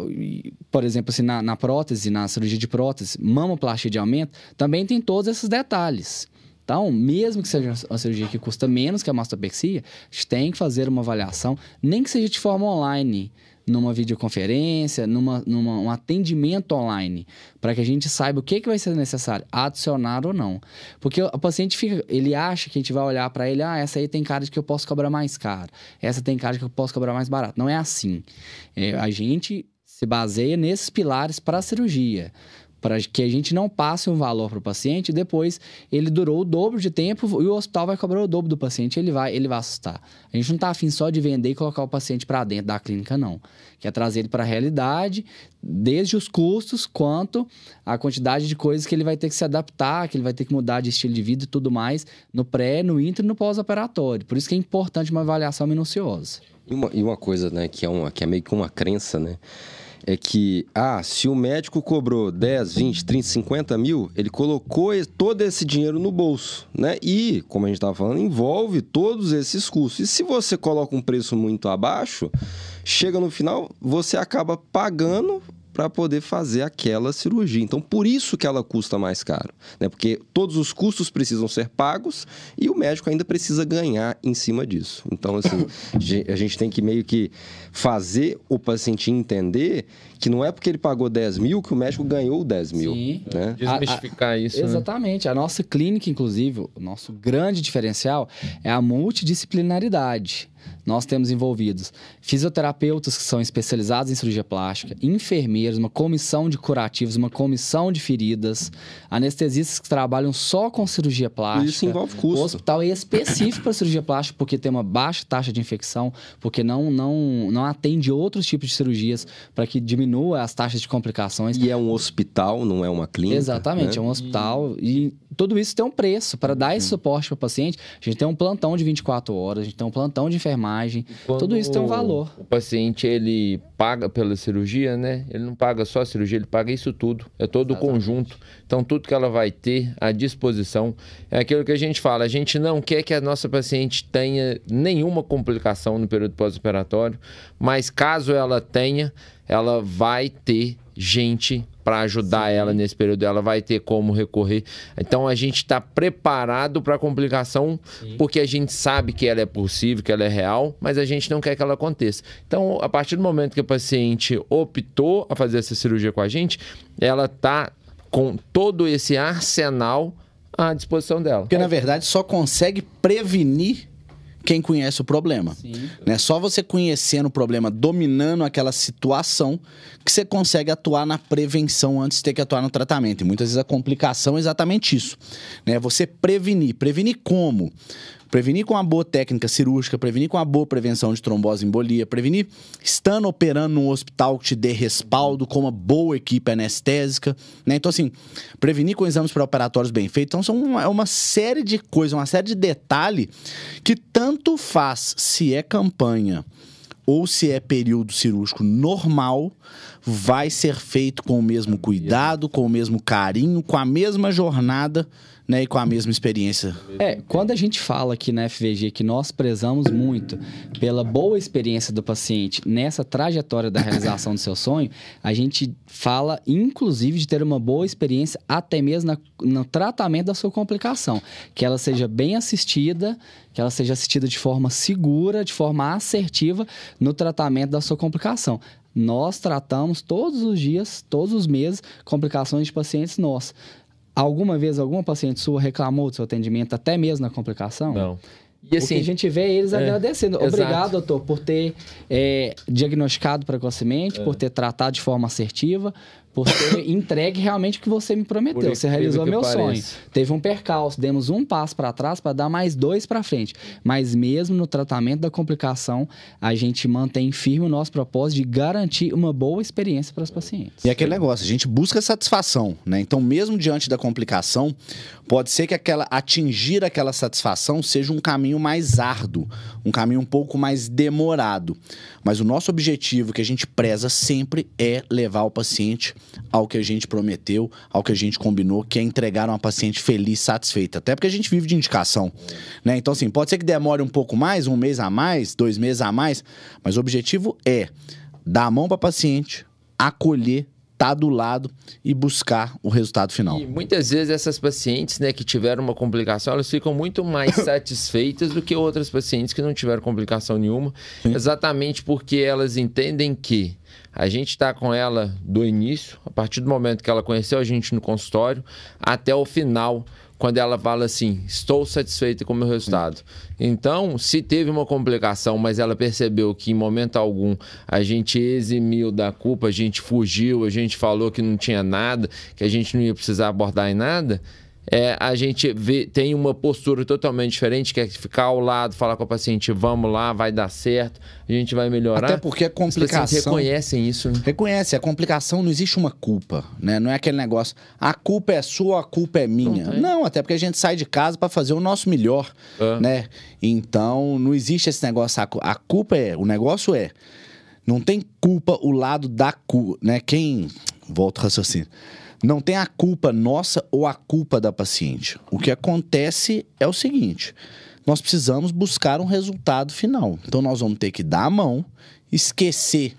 por exemplo, assim, na, na prótese, na cirurgia de prótese, mamoplastia de aumento, também tem todos esses detalhes. Então, mesmo que seja uma cirurgia que custa menos que a mastopexia, a gente tem que fazer uma avaliação, nem que seja de forma online numa videoconferência, numa, numa um atendimento online, para que a gente saiba o que, que vai ser necessário, adicionar ou não. Porque o paciente fica, ele acha que a gente vai olhar para ele, ah, essa aí tem cara de que eu posso cobrar mais caro, essa tem cara de que eu posso cobrar mais barato. Não é assim. É, a gente se baseia nesses pilares para a cirurgia. Para que a gente não passe um valor para o paciente depois ele durou o dobro de tempo e o hospital vai cobrar o dobro do paciente ele vai ele vai assustar. A gente não está afim só de vender e colocar o paciente para dentro da clínica, não. Quer trazer ele para a realidade, desde os custos quanto a quantidade de coisas que ele vai ter que se adaptar, que ele vai ter que mudar de estilo de vida e tudo mais no pré, no intra e no pós-operatório. Por isso que é importante uma avaliação minuciosa. E uma, e uma coisa, né, que é, uma, que é meio que uma crença, né? É que, ah, se o médico cobrou 10, 20, 30, 50 mil, ele colocou todo esse dinheiro no bolso, né? E, como a gente estava falando, envolve todos esses custos. E se você coloca um preço muito abaixo, chega no final, você acaba pagando para poder fazer aquela cirurgia. Então, por isso que ela custa mais caro, né? Porque todos os custos precisam ser pagos e o médico ainda precisa ganhar em cima disso. Então, assim, [COUGHS] a gente tem que meio que fazer o paciente entender que não é porque ele pagou 10 mil que o médico ganhou 10 mil. Sim. Né? Desmistificar a, a, isso. Né? Exatamente. Né? A nossa clínica, inclusive, o nosso grande diferencial é a multidisciplinaridade nós temos envolvidos fisioterapeutas que são especializados em cirurgia plástica, enfermeiros, uma comissão de curativos, uma comissão de feridas, anestesistas que trabalham só com cirurgia plástica. Isso envolve custo. O hospital é específico para cirurgia plástica porque tem uma baixa taxa de infecção, porque não, não, não atende outros tipos de cirurgias para que diminua as taxas de complicações. E é um hospital, não é uma clínica. Exatamente, né? é um hospital. E tudo isso tem um preço. Para dar esse suporte para o paciente, a gente tem um plantão de 24 horas, a gente tem um plantão de enfermagem. Tudo isso tem um valor. O paciente, ele paga pela cirurgia, né? Ele não paga só a cirurgia, ele paga isso tudo. É todo Exatamente. o conjunto. Então, tudo que ela vai ter à disposição é aquilo que a gente fala. A gente não quer que a nossa paciente tenha nenhuma complicação no período pós-operatório, mas caso ela tenha, ela vai ter gente para ajudar Sim. ela nesse período, ela vai ter como recorrer. Então a gente está preparado para a complicação, Sim. porque a gente sabe que ela é possível, que ela é real, mas a gente não quer que ela aconteça. Então, a partir do momento que a paciente optou a fazer essa cirurgia com a gente, ela está com todo esse arsenal à disposição dela. Porque, na verdade, só consegue prevenir quem conhece o problema. Sim. Né? Só você conhecendo o problema, dominando aquela situação, que você consegue atuar na prevenção antes de ter que atuar no tratamento. E muitas vezes a complicação é exatamente isso. Né? Você prevenir. Prevenir como? Prevenir com uma boa técnica cirúrgica, prevenir com uma boa prevenção de trombose e embolia, prevenir estando operando num hospital que te dê respaldo com uma boa equipe anestésica, né? Então, assim, prevenir com exames pré-operatórios bem feitos. Então, são uma, é uma série de coisas, uma série de detalhes que tanto faz se é campanha ou se é período cirúrgico normal, vai ser feito com o mesmo cuidado, com o mesmo carinho, com a mesma jornada né, e com a mesma experiência. É, quando a gente fala aqui na FVG que nós prezamos muito pela boa experiência do paciente nessa trajetória da realização do seu sonho, a gente fala inclusive de ter uma boa experiência até mesmo na, no tratamento da sua complicação, que ela seja bem assistida, que ela seja assistida de forma segura, de forma assertiva no tratamento da sua complicação. Nós tratamos todos os dias, todos os meses, complicações de pacientes nossos. Alguma vez alguma paciente sua reclamou do seu atendimento, até mesmo na complicação? Não. E assim, a gente vê eles é, agradecendo. Obrigado, exato. doutor, por ter é, diagnosticado precocemente, é. por ter tratado de forma assertiva, ter entregue realmente o que você me prometeu. Você realizou meu sonho. Teve um percalço, demos um passo para trás para dar mais dois para frente. Mas mesmo no tratamento da complicação, a gente mantém firme o nosso propósito de garantir uma boa experiência para os pacientes. E aquele negócio, a gente busca satisfação, né? Então, mesmo diante da complicação, pode ser que aquela atingir aquela satisfação seja um caminho mais árduo, um caminho um pouco mais demorado. Mas o nosso objetivo que a gente preza sempre é levar o paciente ao que a gente prometeu, ao que a gente combinou, que é entregar uma paciente feliz, satisfeita. Até porque a gente vive de indicação, né? Então, assim, pode ser que demore um pouco mais, um mês a mais, dois meses a mais, mas o objetivo é dar a mão para paciente, acolher, estar tá do lado e buscar o resultado final. E muitas vezes essas pacientes, né, que tiveram uma complicação, elas ficam muito mais [COUGHS] satisfeitas do que outras pacientes que não tiveram complicação nenhuma, Sim. exatamente porque elas entendem que a gente está com ela do início, a partir do momento que ela conheceu a gente no consultório, até o final quando ela fala assim: estou satisfeita com o meu resultado. Então, se teve uma complicação, mas ela percebeu que em momento algum a gente eximiu da culpa, a gente fugiu, a gente falou que não tinha nada, que a gente não ia precisar abordar em nada é, a gente vê, tem uma postura totalmente diferente, que é ficar ao lado, falar com a paciente, vamos lá, vai dar certo, a gente vai melhorar. Até porque a complicação... Os reconhecem isso. Né? Reconhece, a complicação não existe uma culpa, né? Não é aquele negócio, a culpa é sua, a culpa é minha. Não, não até porque a gente sai de casa para fazer o nosso melhor, é. né? Então, não existe esse negócio, a culpa é, o negócio é, não tem culpa o lado da culpa, né? Quem... Volta ao raciocínio não tem a culpa nossa ou a culpa da paciente. O que acontece é o seguinte: nós precisamos buscar um resultado final. Então nós vamos ter que dar a mão, esquecer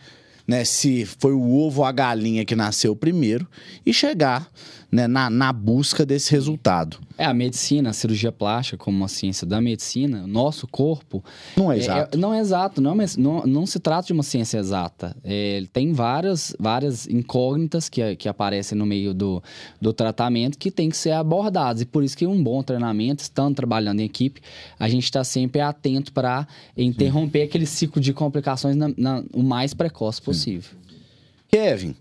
né, se foi o ovo ou a galinha que nasceu primeiro e chegar né, na, na busca desse resultado. É, a medicina, a cirurgia plástica, como uma ciência da medicina, nosso corpo. Não é, é exato. É, não é exato, não, mas não, não se trata de uma ciência exata. É, tem várias, várias incógnitas que, que aparecem no meio do, do tratamento que tem que ser abordadas. E por isso que um bom treinamento, estando trabalhando em equipe, a gente está sempre atento para interromper Sim. aquele ciclo de complicações na, na, o mais precoce possível. Kevin,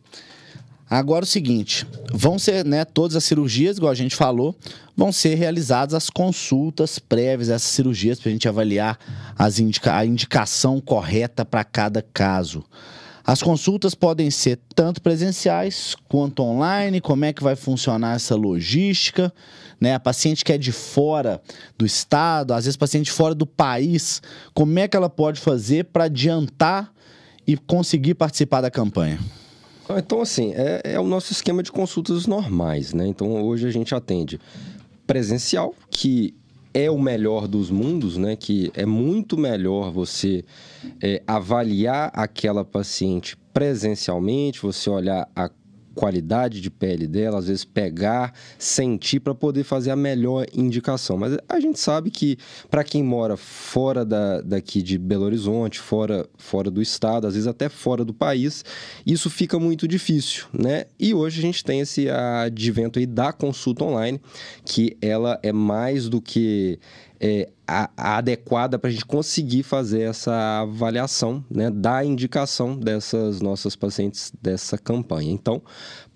Agora o seguinte, vão ser, né, todas as cirurgias, igual a gente falou, vão ser realizadas as consultas prévias essas cirurgias para a gente avaliar as indica a indicação correta para cada caso. As consultas podem ser tanto presenciais quanto online, como é que vai funcionar essa logística, né? A paciente que é de fora do estado, às vezes paciente fora do país, como é que ela pode fazer para adiantar e conseguir participar da campanha? Então, assim, é, é o nosso esquema de consultas normais, né? Então, hoje a gente atende presencial, que é o melhor dos mundos, né? Que é muito melhor você é, avaliar aquela paciente presencialmente, você olhar a qualidade de pele dela, às vezes pegar, sentir para poder fazer a melhor indicação. Mas a gente sabe que para quem mora fora da, daqui de Belo Horizonte, fora, fora do estado, às vezes até fora do país, isso fica muito difícil, né? E hoje a gente tem esse advento aí da consulta online, que ela é mais do que é, a, a adequada para a gente conseguir fazer essa avaliação, né, da indicação dessas nossas pacientes dessa campanha. Então,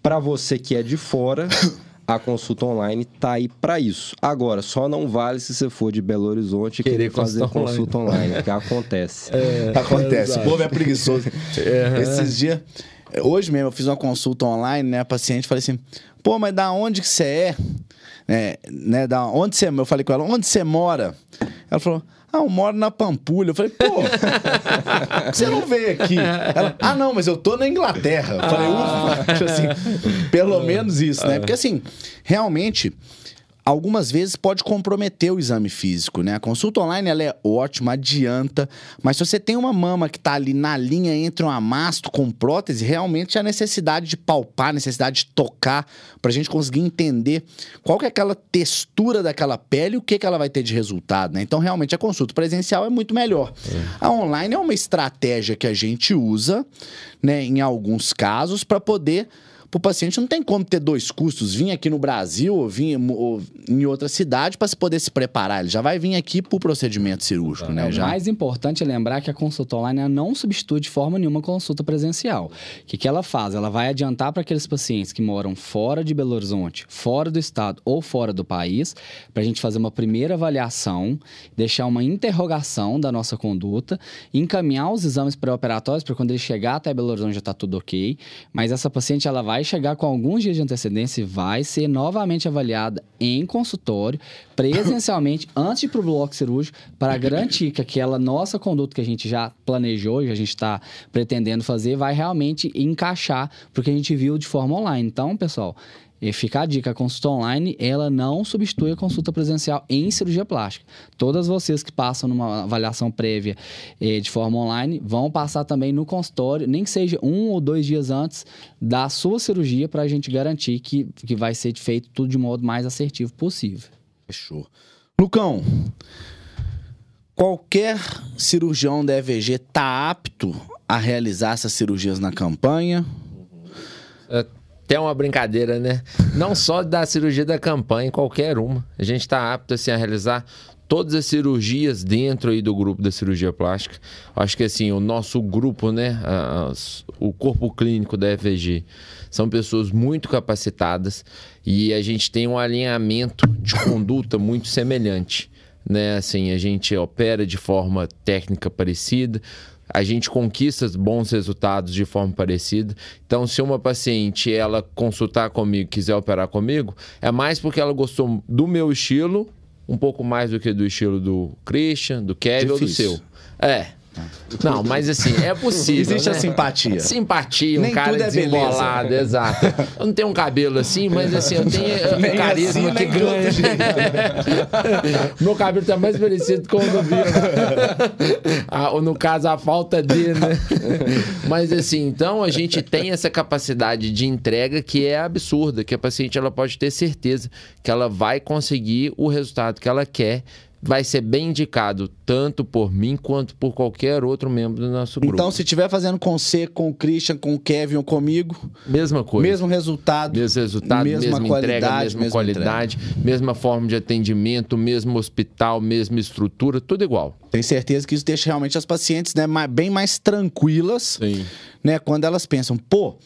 para você que é de fora, [COUGHS] a consulta online tá aí para isso. Agora, só não vale se você for de Belo Horizonte e querer, querer fazer consulta online, online que [LAUGHS] acontece. É, [LAUGHS] acontece. É o povo é preguiçoso. É. Esses dias, hoje mesmo eu fiz uma consulta online, né, a paciente falei assim: "Pô, mas da onde que você é?" É, né, da onde você, eu falei com ela, onde você mora? Ela falou, ah, eu moro na Pampulha. Eu falei, pô, [LAUGHS] você não veio aqui? Ela, ah, não, mas eu tô na Inglaterra. Eu falei, ufa, [LAUGHS] tipo assim, pelo menos isso, né? Porque assim, realmente algumas vezes pode comprometer o exame físico, né? A consulta online ela é ótima, adianta, mas se você tem uma mama que está ali na linha entre um amasto com prótese, realmente há necessidade de palpar, necessidade de tocar, para a gente conseguir entender qual que é aquela textura daquela pele e o que, que ela vai ter de resultado, né? Então, realmente, a consulta presencial é muito melhor. É. A online é uma estratégia que a gente usa, né, em alguns casos, para poder para o paciente não tem como ter dois custos, vir aqui no Brasil ou vir ou em outra cidade para se poder se preparar. Ele já vai vir aqui para o procedimento cirúrgico, né? É, já. O mais importante é lembrar que a consulta online não substitui de forma nenhuma a consulta presencial. O que, que ela faz? Ela vai adiantar para aqueles pacientes que moram fora de Belo Horizonte, fora do estado ou fora do país, para a gente fazer uma primeira avaliação, deixar uma interrogação da nossa conduta, encaminhar os exames pré-operatórios para quando ele chegar até Belo Horizonte já está tudo ok. Mas essa paciente ela vai vai chegar com alguns dias de antecedência e vai ser novamente avaliada em consultório, presencialmente, [COUGHS] antes de ir para o bloco cirúrgico, para garantir que aquela nossa conduta que a gente já planejou e a gente está pretendendo fazer vai realmente encaixar porque a gente viu de forma online. Então, pessoal, e fica a dica, a consulta online, ela não substitui a consulta presencial em cirurgia plástica. Todas vocês que passam numa avaliação prévia eh, de forma online, vão passar também no consultório, nem que seja um ou dois dias antes da sua cirurgia, para a gente garantir que, que vai ser feito tudo de modo mais assertivo possível. Fechou. Lucão, qualquer cirurgião da EVG está apto a realizar essas cirurgias na campanha? É até uma brincadeira, né? Não só da cirurgia da campanha, qualquer uma. A gente está apto assim, a realizar todas as cirurgias dentro aí do grupo da cirurgia plástica. Acho que assim, o nosso grupo, né, as, o corpo clínico da FG são pessoas muito capacitadas e a gente tem um alinhamento de conduta muito semelhante, né? Assim, a gente opera de forma técnica parecida, a gente conquista bons resultados de forma parecida. Então, se uma paciente ela consultar comigo, quiser operar comigo, é mais porque ela gostou do meu estilo, um pouco mais do que do estilo do Christian, do Kevin ou do seu. É, não, mas assim, é [LAUGHS] possível. Existe né? a simpatia. Simpatia, um Nem cara é desembolado, exato. Eu não tenho um cabelo assim, mas assim, eu tenho [LAUGHS] um carisma assim, que ganha. [LAUGHS] Meu cabelo tá mais parecido com o do Bino. ah, ou no caso, a falta dele, né? Mas assim, então a gente tem essa capacidade de entrega que é absurda, que a paciente ela pode ter certeza que ela vai conseguir o resultado que ela quer vai ser bem indicado tanto por mim quanto por qualquer outro membro do nosso grupo. Então, se estiver fazendo com você, com o Christian, com o Kevin ou comigo, mesma coisa. Mesmo resultado. Mesmo resultado, mesma, mesma entrega, mesma qualidade, entrega. mesma forma de atendimento, mesmo hospital, mesma estrutura, tudo igual. Tenho certeza que isso deixa realmente as pacientes né, bem mais tranquilas, Sim. né, quando elas pensam, pô,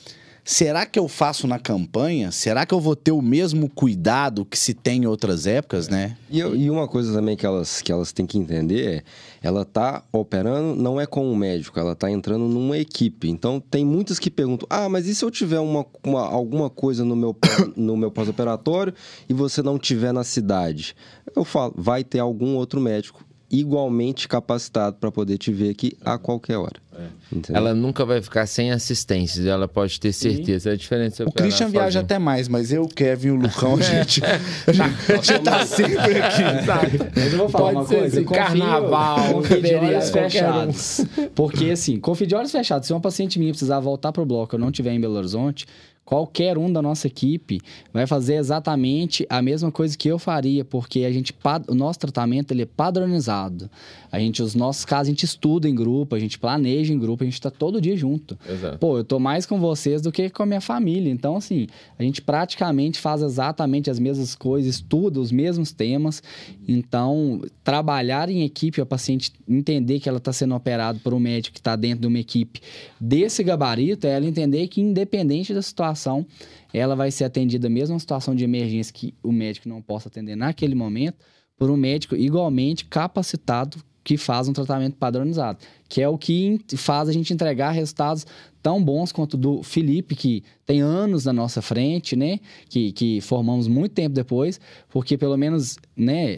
Será que eu faço na campanha? Será que eu vou ter o mesmo cuidado que se tem em outras épocas, né? E, e uma coisa também que elas, que elas têm que entender é, ela tá operando, não é com um médico, ela tá entrando numa equipe. Então, tem muitas que perguntam, ah, mas e se eu tiver uma, uma alguma coisa no meu, no meu pós-operatório e você não tiver na cidade? Eu falo, vai ter algum outro médico igualmente capacitado para poder te ver aqui a qualquer hora. É. Ela nunca vai ficar sem assistência, ela pode ter certeza. É a diferença. O Christian viaja até mais, mas eu, Kevin e o Lucão, a gente, [LAUGHS] a gente tá sempre aqui. [LAUGHS] Exato. Mas eu vou falar pode uma coisa. Confio, carnaval, confio de olhos fechados. Porque assim, confio de olhos fechados. Se uma paciente minha precisar voltar pro bloco e eu não estiver em Belo Horizonte, qualquer um da nossa equipe vai fazer exatamente a mesma coisa que eu faria, porque a gente o nosso tratamento ele é padronizado. A gente os nossos casos a gente estuda em grupo, a gente planeja em grupo, a gente está todo dia junto. Exato. Pô, eu tô mais com vocês do que com a minha família. Então assim, a gente praticamente faz exatamente as mesmas coisas, estuda os mesmos temas. Então, trabalhar em equipe, a paciente entender que ela está sendo operada por um médico que está dentro de uma equipe desse gabarito, é ela entender que independente da situação situação, ela vai ser atendida mesmo uma situação de emergência que o médico não possa atender naquele momento, por um médico igualmente capacitado que faz um tratamento padronizado, que é o que faz a gente entregar resultados tão bons quanto do Felipe, que tem anos na nossa frente, né? Que, que formamos muito tempo depois, porque pelo menos, né?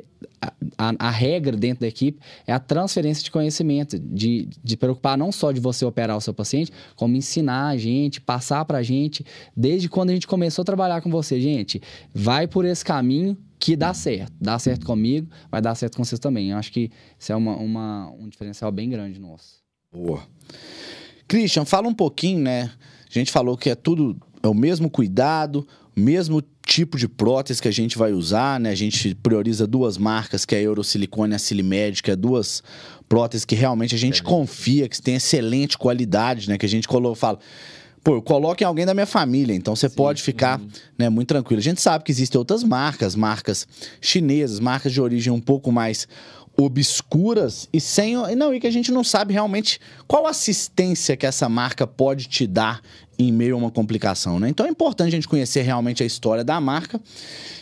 A, a, regra dentro da equipe é a transferência de conhecimento, de, de preocupar não só de você operar o seu paciente, como ensinar a gente, passar para a gente, desde quando a gente começou a trabalhar com você, gente, vai por esse caminho, que dá certo. Dá certo comigo, vai dar certo com vocês também. Eu acho que isso é uma, uma, um diferencial bem grande nosso. Boa. Christian, fala um pouquinho, né? A gente falou que é tudo, é o mesmo cuidado, mesmo tipo de prótese que a gente vai usar, né? A gente prioriza duas marcas, que é a Eurosilicone e a Silimed, que é duas próteses que realmente a gente é confia, que tem excelente qualidade, né? Que a gente colocou, fala pô, coloque alguém da minha família, então você Sim, pode ficar uhum. né, muito tranquilo. A gente sabe que existem outras marcas, marcas chinesas, marcas de origem um pouco mais obscuras e sem não e que a gente não sabe realmente qual assistência que essa marca pode te dar em meio a uma complicação, né? Então é importante a gente conhecer realmente a história da marca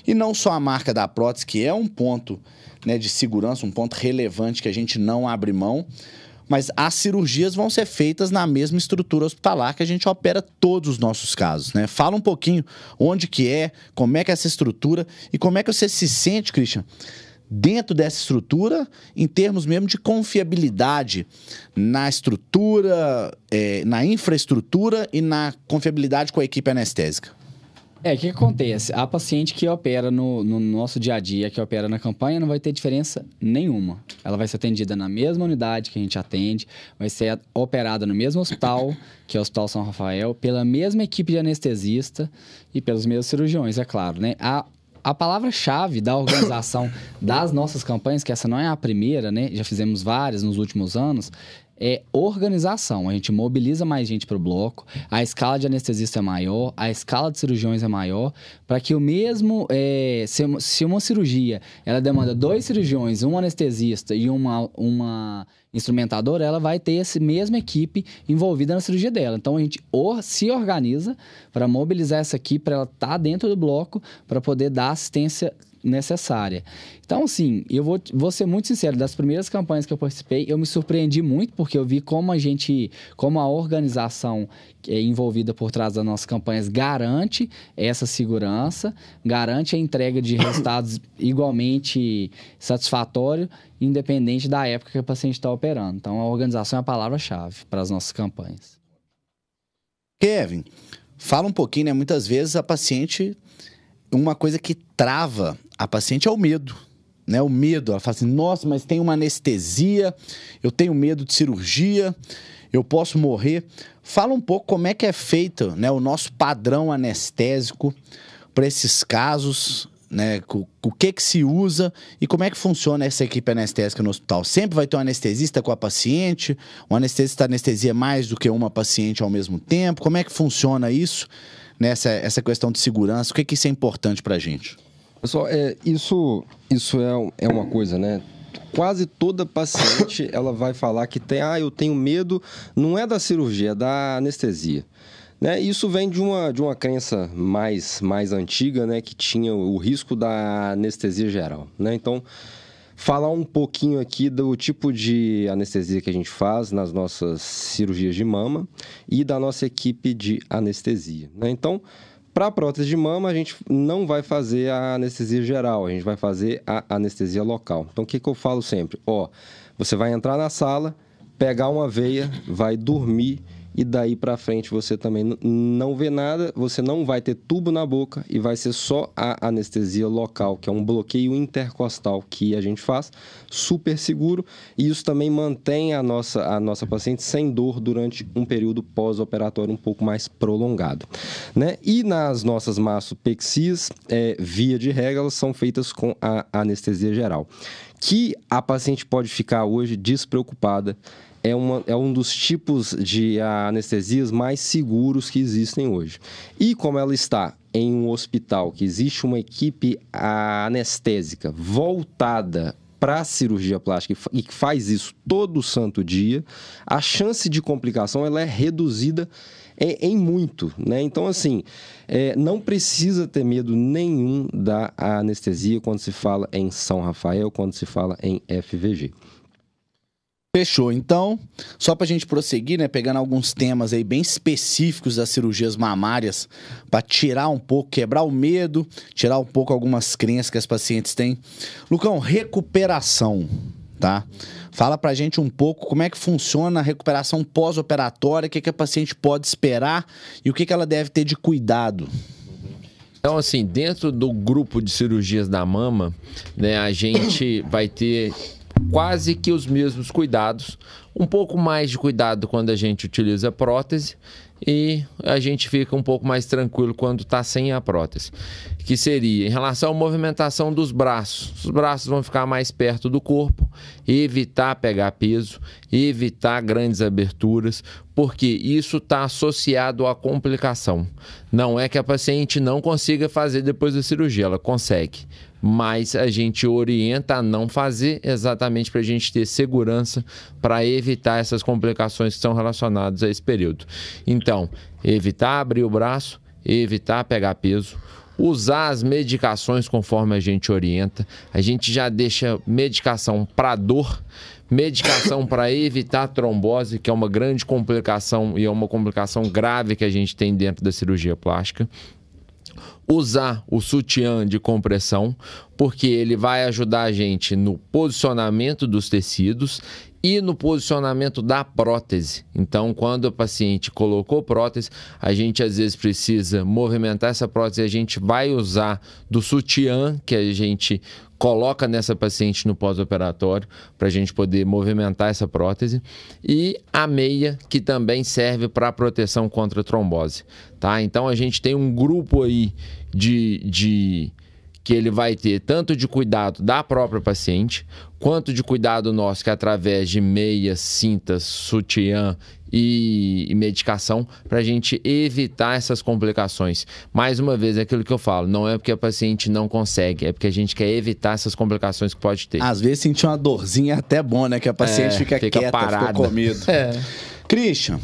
e não só a marca da prótese, que é um ponto né, de segurança, um ponto relevante que a gente não abre mão, mas as cirurgias vão ser feitas na mesma estrutura hospitalar que a gente opera todos os nossos casos, né? Fala um pouquinho onde que é, como é que é essa estrutura e como é que você se sente, Christian, dentro dessa estrutura, em termos mesmo de confiabilidade na estrutura, é, na infraestrutura e na confiabilidade com a equipe anestésica. É, o que, acontece? A paciente que opera no, no, nosso dia a dia, que opera na campanha, não vai ter diferença nenhuma. Ela vai ser atendida na mesma unidade que a gente atende, vai ser operada no mesmo hospital, que é o Hospital São Rafael, pela mesma equipe de anestesista e pelos mesmos cirurgiões, é claro, né? A, a palavra-chave da organização das nossas campanhas, que essa não é a primeira, né? Já fizemos várias nos últimos anos, é organização. A gente mobiliza mais gente para o bloco, a escala de anestesista é maior, a escala de cirurgiões é maior, para que o mesmo. É, se, uma cirurgia ela demanda dois cirurgiões, um anestesista e uma, uma instrumentadora, ela vai ter essa mesma equipe envolvida na cirurgia dela. Então a gente or, se organiza para mobilizar essa equipe, para ela estar tá dentro do bloco, para poder dar assistência necessária. Então, assim, eu vou, vou ser muito sincero, das primeiras campanhas que eu participei, eu me surpreendi muito, porque eu vi como a gente, como a organização é, envolvida por trás das nossas campanhas garante essa segurança, garante a entrega de [COUGHS] resultados igualmente satisfatórios, independente da época que o paciente está operando. Então, a organização é a palavra-chave para as nossas campanhas. Kevin, fala um pouquinho, né? Muitas vezes a paciente uma coisa que trava a paciente é o medo. Né, o medo, ela fala assim: nossa, mas tem uma anestesia, eu tenho medo de cirurgia, eu posso morrer. Fala um pouco como é que é feito né, o nosso padrão anestésico para esses casos, né, o, o, que que se usa e como é que funciona essa equipe anestésica no hospital. Sempre vai ter um anestesista com a paciente, um anestesista anestesia mais do que uma paciente ao mesmo tempo. Como é que funciona isso? Nessa essa questão de segurança? O que, que isso é importante para a gente? Pessoal, é, isso, isso é, é uma coisa, né? Quase toda paciente [COUGHS] ela vai falar que tem, ah, eu tenho medo, não é da cirurgia, é da anestesia. Né? Isso vem de uma, de uma crença mais, mais antiga, né? Que tinha o risco da anestesia geral, né? Então, falar um pouquinho aqui do tipo de anestesia que a gente faz nas nossas cirurgias de mama e da nossa equipe de anestesia. Né? Então, para prótese de mama, a gente não vai fazer a anestesia geral, a gente vai fazer a anestesia local. Então, o que, que eu falo sempre? Ó, você vai entrar na sala, pegar uma veia, vai dormir e daí para frente você também não vê nada, você não vai ter tubo na boca e vai ser só a anestesia local, que é um bloqueio intercostal que a gente faz, super seguro, e isso também mantém a nossa, a nossa paciente sem dor durante um período pós-operatório um pouco mais prolongado. Né? E nas nossas massopexias, é, via de regra, elas são feitas com a anestesia geral. Que a paciente pode ficar hoje despreocupada é, uma, é um dos tipos de anestesias mais seguros que existem hoje. E como ela está em um hospital que existe uma equipe anestésica voltada para a cirurgia plástica e que faz isso todo santo dia, a chance de complicação ela é reduzida em, em muito, né? Então, assim, é, não precisa ter medo nenhum da anestesia quando se fala em São Rafael, quando se fala em FVG. Fechou. Então, só para a gente prosseguir, né, pegando alguns temas aí bem específicos das cirurgias mamárias, para tirar um pouco, quebrar o medo, tirar um pouco algumas crenças que as pacientes têm. Lucão, recuperação, tá? Fala pra gente um pouco como é que funciona a recuperação pós-operatória, o que, que a paciente pode esperar e o que, que ela deve ter de cuidado. Então, assim, dentro do grupo de cirurgias da mama, né, a gente vai ter quase que os mesmos cuidados, um pouco mais de cuidado quando a gente utiliza prótese e a gente fica um pouco mais tranquilo quando está sem a prótese. Que seria em relação à movimentação dos braços. Os braços vão ficar mais perto do corpo, evitar pegar peso, evitar grandes aberturas, porque isso está associado à complicação. Não é que a paciente não consiga fazer depois da cirurgia, ela consegue mas a gente orienta a não fazer exatamente para a gente ter segurança para evitar essas complicações que são relacionadas a esse período. Então, evitar abrir o braço, evitar pegar peso, usar as medicações conforme a gente orienta. A gente já deixa medicação para dor, medicação para evitar trombose, que é uma grande complicação e é uma complicação grave que a gente tem dentro da cirurgia plástica usar o sutiã de compressão, porque ele vai ajudar a gente no posicionamento dos tecidos e no posicionamento da prótese. Então, quando o paciente colocou prótese, a gente às vezes precisa movimentar essa prótese, a gente vai usar do sutiã que a gente coloca nessa paciente no pós-operatório para a gente poder movimentar essa prótese e a meia que também serve para proteção contra trombose, tá? Então a gente tem um grupo aí de, de que ele vai ter tanto de cuidado da própria paciente, quanto de cuidado nosso, que é através de meias, cintas, sutiã e, e medicação, para a gente evitar essas complicações. Mais uma vez, é aquilo que eu falo, não é porque a paciente não consegue, é porque a gente quer evitar essas complicações que pode ter. Às vezes sentir uma dorzinha é até bom, né? Que a paciente é, fica, fica quieta, parada. fica comido. É. Christian,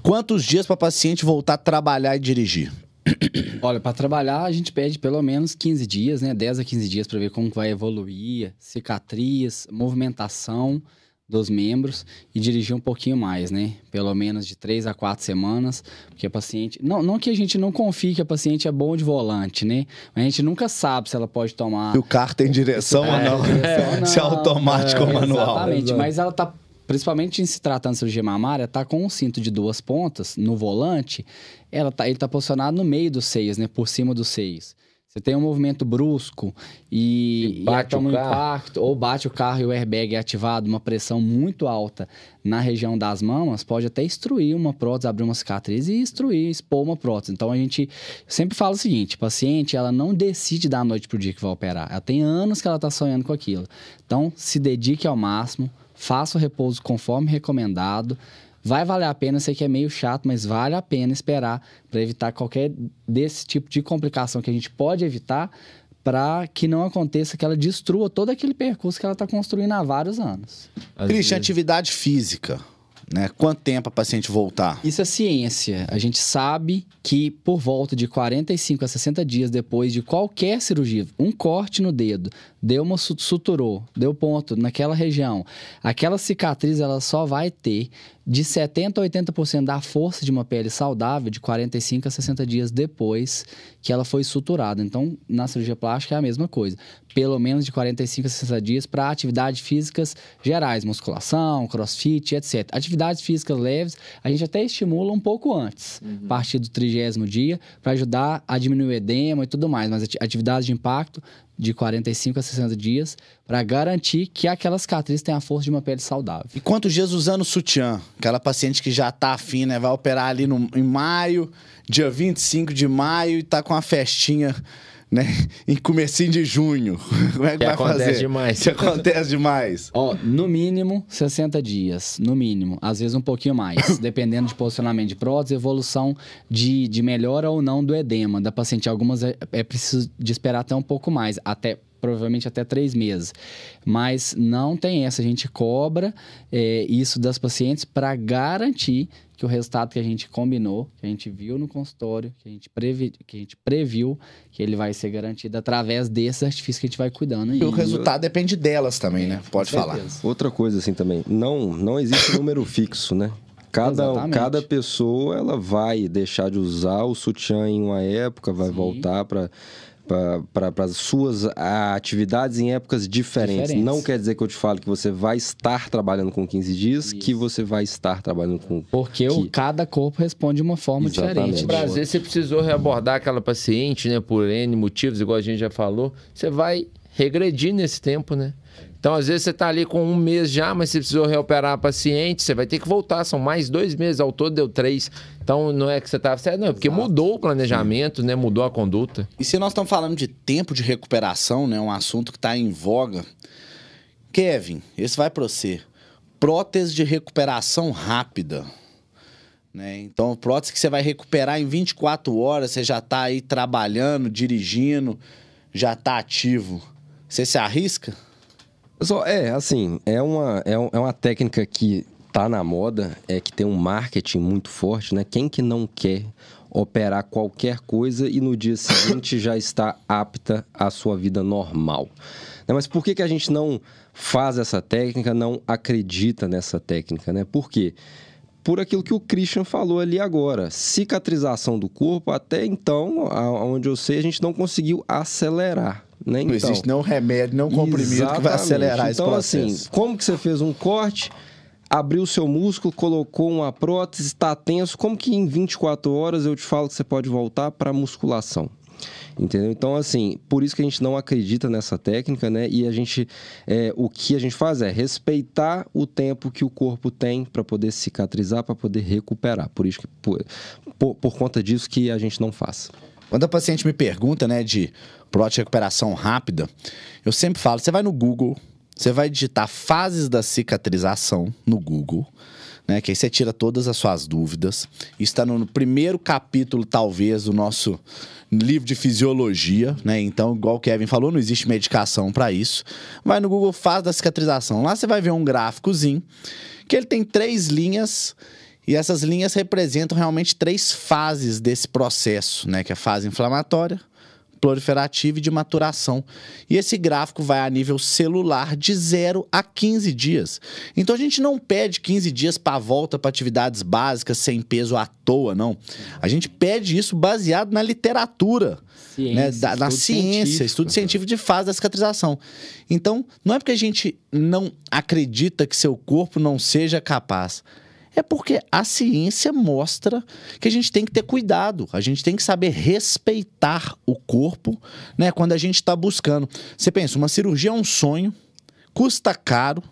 quantos dias para a paciente voltar a trabalhar e dirigir? [COUGHS] Olha, para trabalhar a gente pede pelo menos 15 dias, né? 10 a 15 dias para ver como vai evoluir, cicatriz, movimentação dos membros e dirigir um pouquinho mais, né? Pelo menos de 3 a 4 semanas, porque a paciente... Não, não que a gente não confie que a paciente é bom de volante, né? Mas a gente nunca sabe se ela pode tomar... Se o carro tem direção é, ou não. Direção, não. [LAUGHS] Se é automático é, ou manual. Exatamente, mas ela tá principalmente em se tratando de cirurgia mamária, tá com um cinto de duas pontas no volante, ela tá, ele tá posicionado no meio dos seios, né? Por cima dos seios. Você tem um movimento brusco e, e bate e um impacto, ou bate o carro e o airbag é ativado, uma pressão muito alta na região das mamas, pode até instruir uma prótese, abrir uma cicatriz e instruir, expor uma prótese. Então a gente sempre fala o seguinte: paciente, ela não decide da noite pro dia que vai operar. Ela tem anos que ela tá sonhando com aquilo. Então se dedique ao máximo, faça o repouso conforme recomendado. Vai valer a pena, sei que é meio chato, mas vale a pena esperar para evitar qualquer desse tipo de complicação que a gente pode evitar para que não aconteça que ela destrua todo aquele percurso que ela está construindo há vários anos. Christian, atividade física. Né? Quanto tempo a paciente voltar? Isso é ciência. A gente sabe que por volta de 45 a 60 dias depois de qualquer cirurgia, um corte no dedo, deu uma suturou, deu ponto naquela região, aquela cicatriz ela só vai ter de 70 a 80% da força de uma pele saudável de 45 a 60 dias depois que ela foi suturada. Então, na cirurgia plástica é a mesma coisa. Pelo menos de 45 a 60 dias para atividades físicas gerais, musculação, crossfit, etc. Atividades físicas leves, a gente até estimula um pouco antes, uhum. a partir do trigésimo dia, para ajudar a diminuir o edema e tudo mais. Mas atividades de impacto, de 45 a 60 dias para garantir que aquela cicatriz tenha a força de uma pele saudável. E quantos dias usando sutiã? Aquela paciente que já tá afim, né? Vai operar ali no, em maio, dia 25 de maio e tá com a festinha né? Em comecinho de junho. [LAUGHS] Como é que, que vai acontece fazer? demais. Que acontece demais. Ó, no mínimo 60 dias, no mínimo, às vezes um pouquinho mais, [COUGHS] dependendo de posicionamento de prótese, evolução de, de melhora ou não do edema da paciente. Algumas é, é preciso de esperar até um pouco mais, até provavelmente até três meses. Mas não tem essa, a gente cobra é, isso das pacientes para garantir que o resultado que a gente combinou, que a gente viu no consultório, que a gente, previ, que a gente previu, que ele vai ser garantido através desses artifícios que a gente vai cuidando. E, o resultado depende delas também, né? Pode falar. Outra coisa assim também, não, não existe número fixo, né? Cada, cada pessoa ela vai deixar de usar o sutiã em uma época, vai Sim. voltar para para as suas atividades em épocas diferentes. diferentes. Não quer dizer que eu te falo que você vai estar trabalhando com 15 dias, Isso. que você vai estar trabalhando com. Porque que... cada corpo responde de uma forma Exatamente. diferente. Às vezes você precisou reabordar aquela paciente, né, por N motivos, igual a gente já falou, você vai regredir nesse tempo, né? Então, às vezes, você está ali com um mês já, mas você precisou reoperar a paciente, você vai ter que voltar. São mais dois meses, ao todo deu três. Então, não é que você estava certo, não, é porque Exato. mudou o planejamento, Sim. né? Mudou a conduta. E se nós estamos falando de tempo de recuperação, né? Um assunto que está em voga. Kevin, esse vai para você. Prótese de recuperação rápida. Né? Então, prótese que você vai recuperar em 24 horas, você já está aí trabalhando, dirigindo, já está ativo. Você se arrisca? É, assim, é uma, é, é uma técnica que tá na moda, é que tem um marketing muito forte, né? Quem que não quer operar qualquer coisa e no dia seguinte já está apta à sua vida normal? Né? Mas por que, que a gente não faz essa técnica, não acredita nessa técnica, né? Por quê? Por aquilo que o Christian falou ali agora. Cicatrização do corpo, até então, onde eu sei, a gente não conseguiu acelerar. Né? Não existe então, não remédio, não comprimido exatamente. que vai acelerar então, esse processo. assim, como que você fez um corte, abriu o seu músculo, colocou uma prótese, está tenso, como que em 24 horas eu te falo que você pode voltar para a musculação? Entendeu? Então, assim, por isso que a gente não acredita nessa técnica, né? E a gente, é, o que a gente faz é respeitar o tempo que o corpo tem para poder cicatrizar, para poder recuperar. Por isso que, por, por, por conta disso que a gente não faz. Quando a paciente me pergunta, né, de de recuperação rápida, eu sempre falo, você vai no Google, você vai digitar fases da cicatrização no Google, né, que aí você tira todas as suas dúvidas. Isso está no primeiro capítulo, talvez, do nosso livro de fisiologia, né? Então, igual o Kevin falou, não existe medicação para isso. Vai no Google, faz da cicatrização. Lá você vai ver um gráficozinho que ele tem três linhas e essas linhas representam realmente três fases desse processo, né? Que é a fase inflamatória, proliferativa e de maturação. E esse gráfico vai a nível celular de 0 a 15 dias. Então a gente não pede 15 dias para volta para atividades básicas sem peso à toa, não. A gente pede isso baseado na literatura. Ciência, né, da, na ciência, científico. estudo científico de fase da cicatrização. Então, não é porque a gente não acredita que seu corpo não seja capaz é porque a ciência mostra que a gente tem que ter cuidado, a gente tem que saber respeitar o corpo, né? Quando a gente está buscando. Você pensa, uma cirurgia é um sonho, custa caro,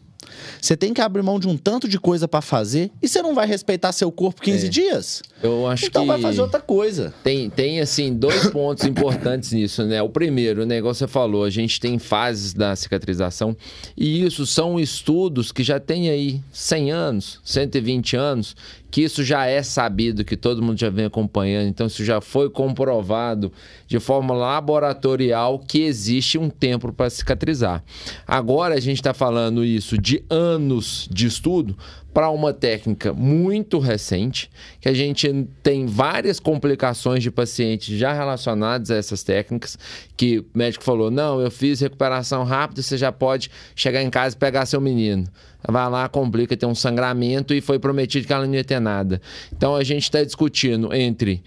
você tem que abrir mão de um tanto de coisa para fazer e você não vai respeitar seu corpo 15 é. dias. Eu acho então que vai fazer outra coisa. Tem, tem assim, dois [COUGHS] pontos importantes nisso, né? O primeiro, o negócio você falou, a gente tem fases da cicatrização e isso são estudos que já tem aí 100 anos, 120 anos, que isso já é sabido, que todo mundo já vem acompanhando, então isso já foi comprovado de forma laboratorial que existe um tempo para cicatrizar. Agora a gente está falando isso de anos de estudo para uma técnica muito recente, que a gente tem várias complicações de pacientes já relacionadas a essas técnicas, que o médico falou: não, eu fiz recuperação rápida, você já pode chegar em casa e pegar seu menino. Vai lá, complica, tem um sangramento e foi prometido que ela não ia ter nada. Então a gente está discutindo entre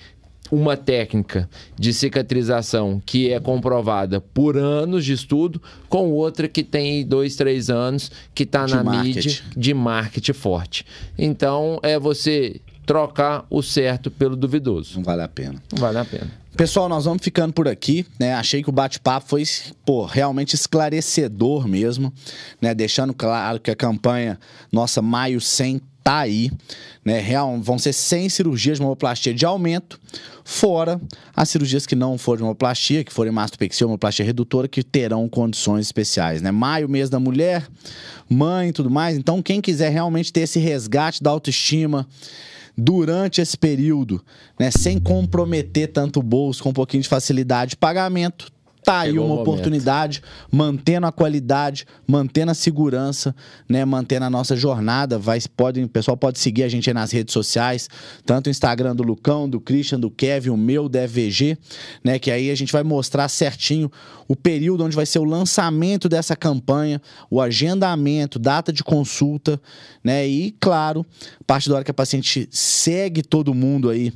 uma técnica de cicatrização que é comprovada por anos de estudo, com outra que tem dois, três anos, que está na market. mídia de marketing forte. Então, é você trocar o certo pelo duvidoso. Não vale a pena. Não vale a pena. Pessoal, nós vamos ficando por aqui, né? Achei que o bate-papo foi, pô, realmente esclarecedor mesmo, né? Deixando claro que a campanha nossa Maio 100 tá aí, né? Real, vão ser 100 cirurgias de mamoplastia de aumento, fora as cirurgias que não forem de mamoplastia, que forem mastopexia mamoplastia redutora, que terão condições especiais, né? Maio, mês da mulher, mãe e tudo mais. Então, quem quiser realmente ter esse resgate da autoestima, durante esse período, né, sem comprometer tanto o bolso, com um pouquinho de facilidade de pagamento, tá aí uma oportunidade, mantendo a qualidade, mantendo a segurança, né, mantendo a nossa jornada. Vai, pode, o pessoal pode seguir a gente aí nas redes sociais, tanto o Instagram do Lucão, do Christian, do Kevin, o meu, da FVG, né, que aí a gente vai mostrar certinho o período onde vai ser o lançamento dessa campanha, o agendamento, data de consulta, né, e claro, a partir da hora que a paciente segue todo mundo aí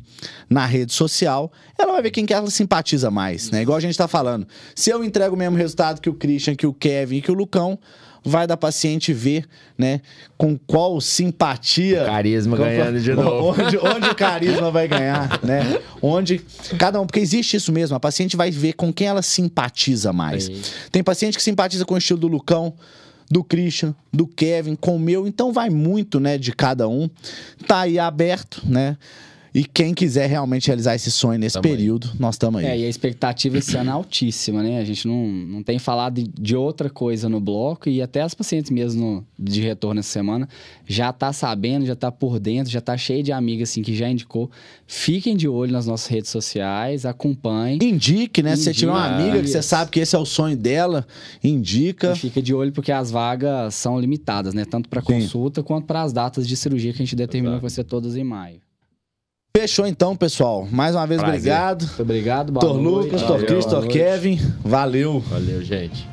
na rede social, ela vai ver quem que ela simpatiza mais, né? Igual a gente tá falando. Se eu entrego o mesmo resultado que o Christian, que o Kevin e que o Lucão, vai da paciente ver, né, com qual simpatia. O carisma ganhando de novo. [LAUGHS] Onde, onde o carisma vai ganhar, né? Onde cada um. Porque existe isso mesmo, a paciente vai ver com quem ela simpatiza mais. Sim. Tem paciente que simpatiza com o estilo do Lucão do Christian, do Kevin, com o meu, então vai muito, né, de cada um. Tá aí aberto, né? E quem quiser realmente realizar esse sonho nesse tamo período, aí. nós estamos aí. É, e a expectativa esse ano é altíssima, né? A gente não, não tem falado de, outra coisa no bloco e até as pacientes mesmo no, de retorno essa semana já tá sabendo, já tá por dentro, já tá cheio de amigas assim que já indicou. Fiquem de olho nas nossas redes sociais, acompanhem. Indique, né? Indique, Se você tiver uma amiga que você sabe que esse é o sonho dela, indica. E fica de olho porque as vagas são limitadas, né? Tanto para consulta quanto para as datas de cirurgia que a gente determinou que vai ser todas em maio. Fechou então, pessoal. Mais uma vez, Prazer. obrigado. Muito obrigado. Tor Lucas, Tor Cris, Tor Kevin. Valeu. Valeu, gente.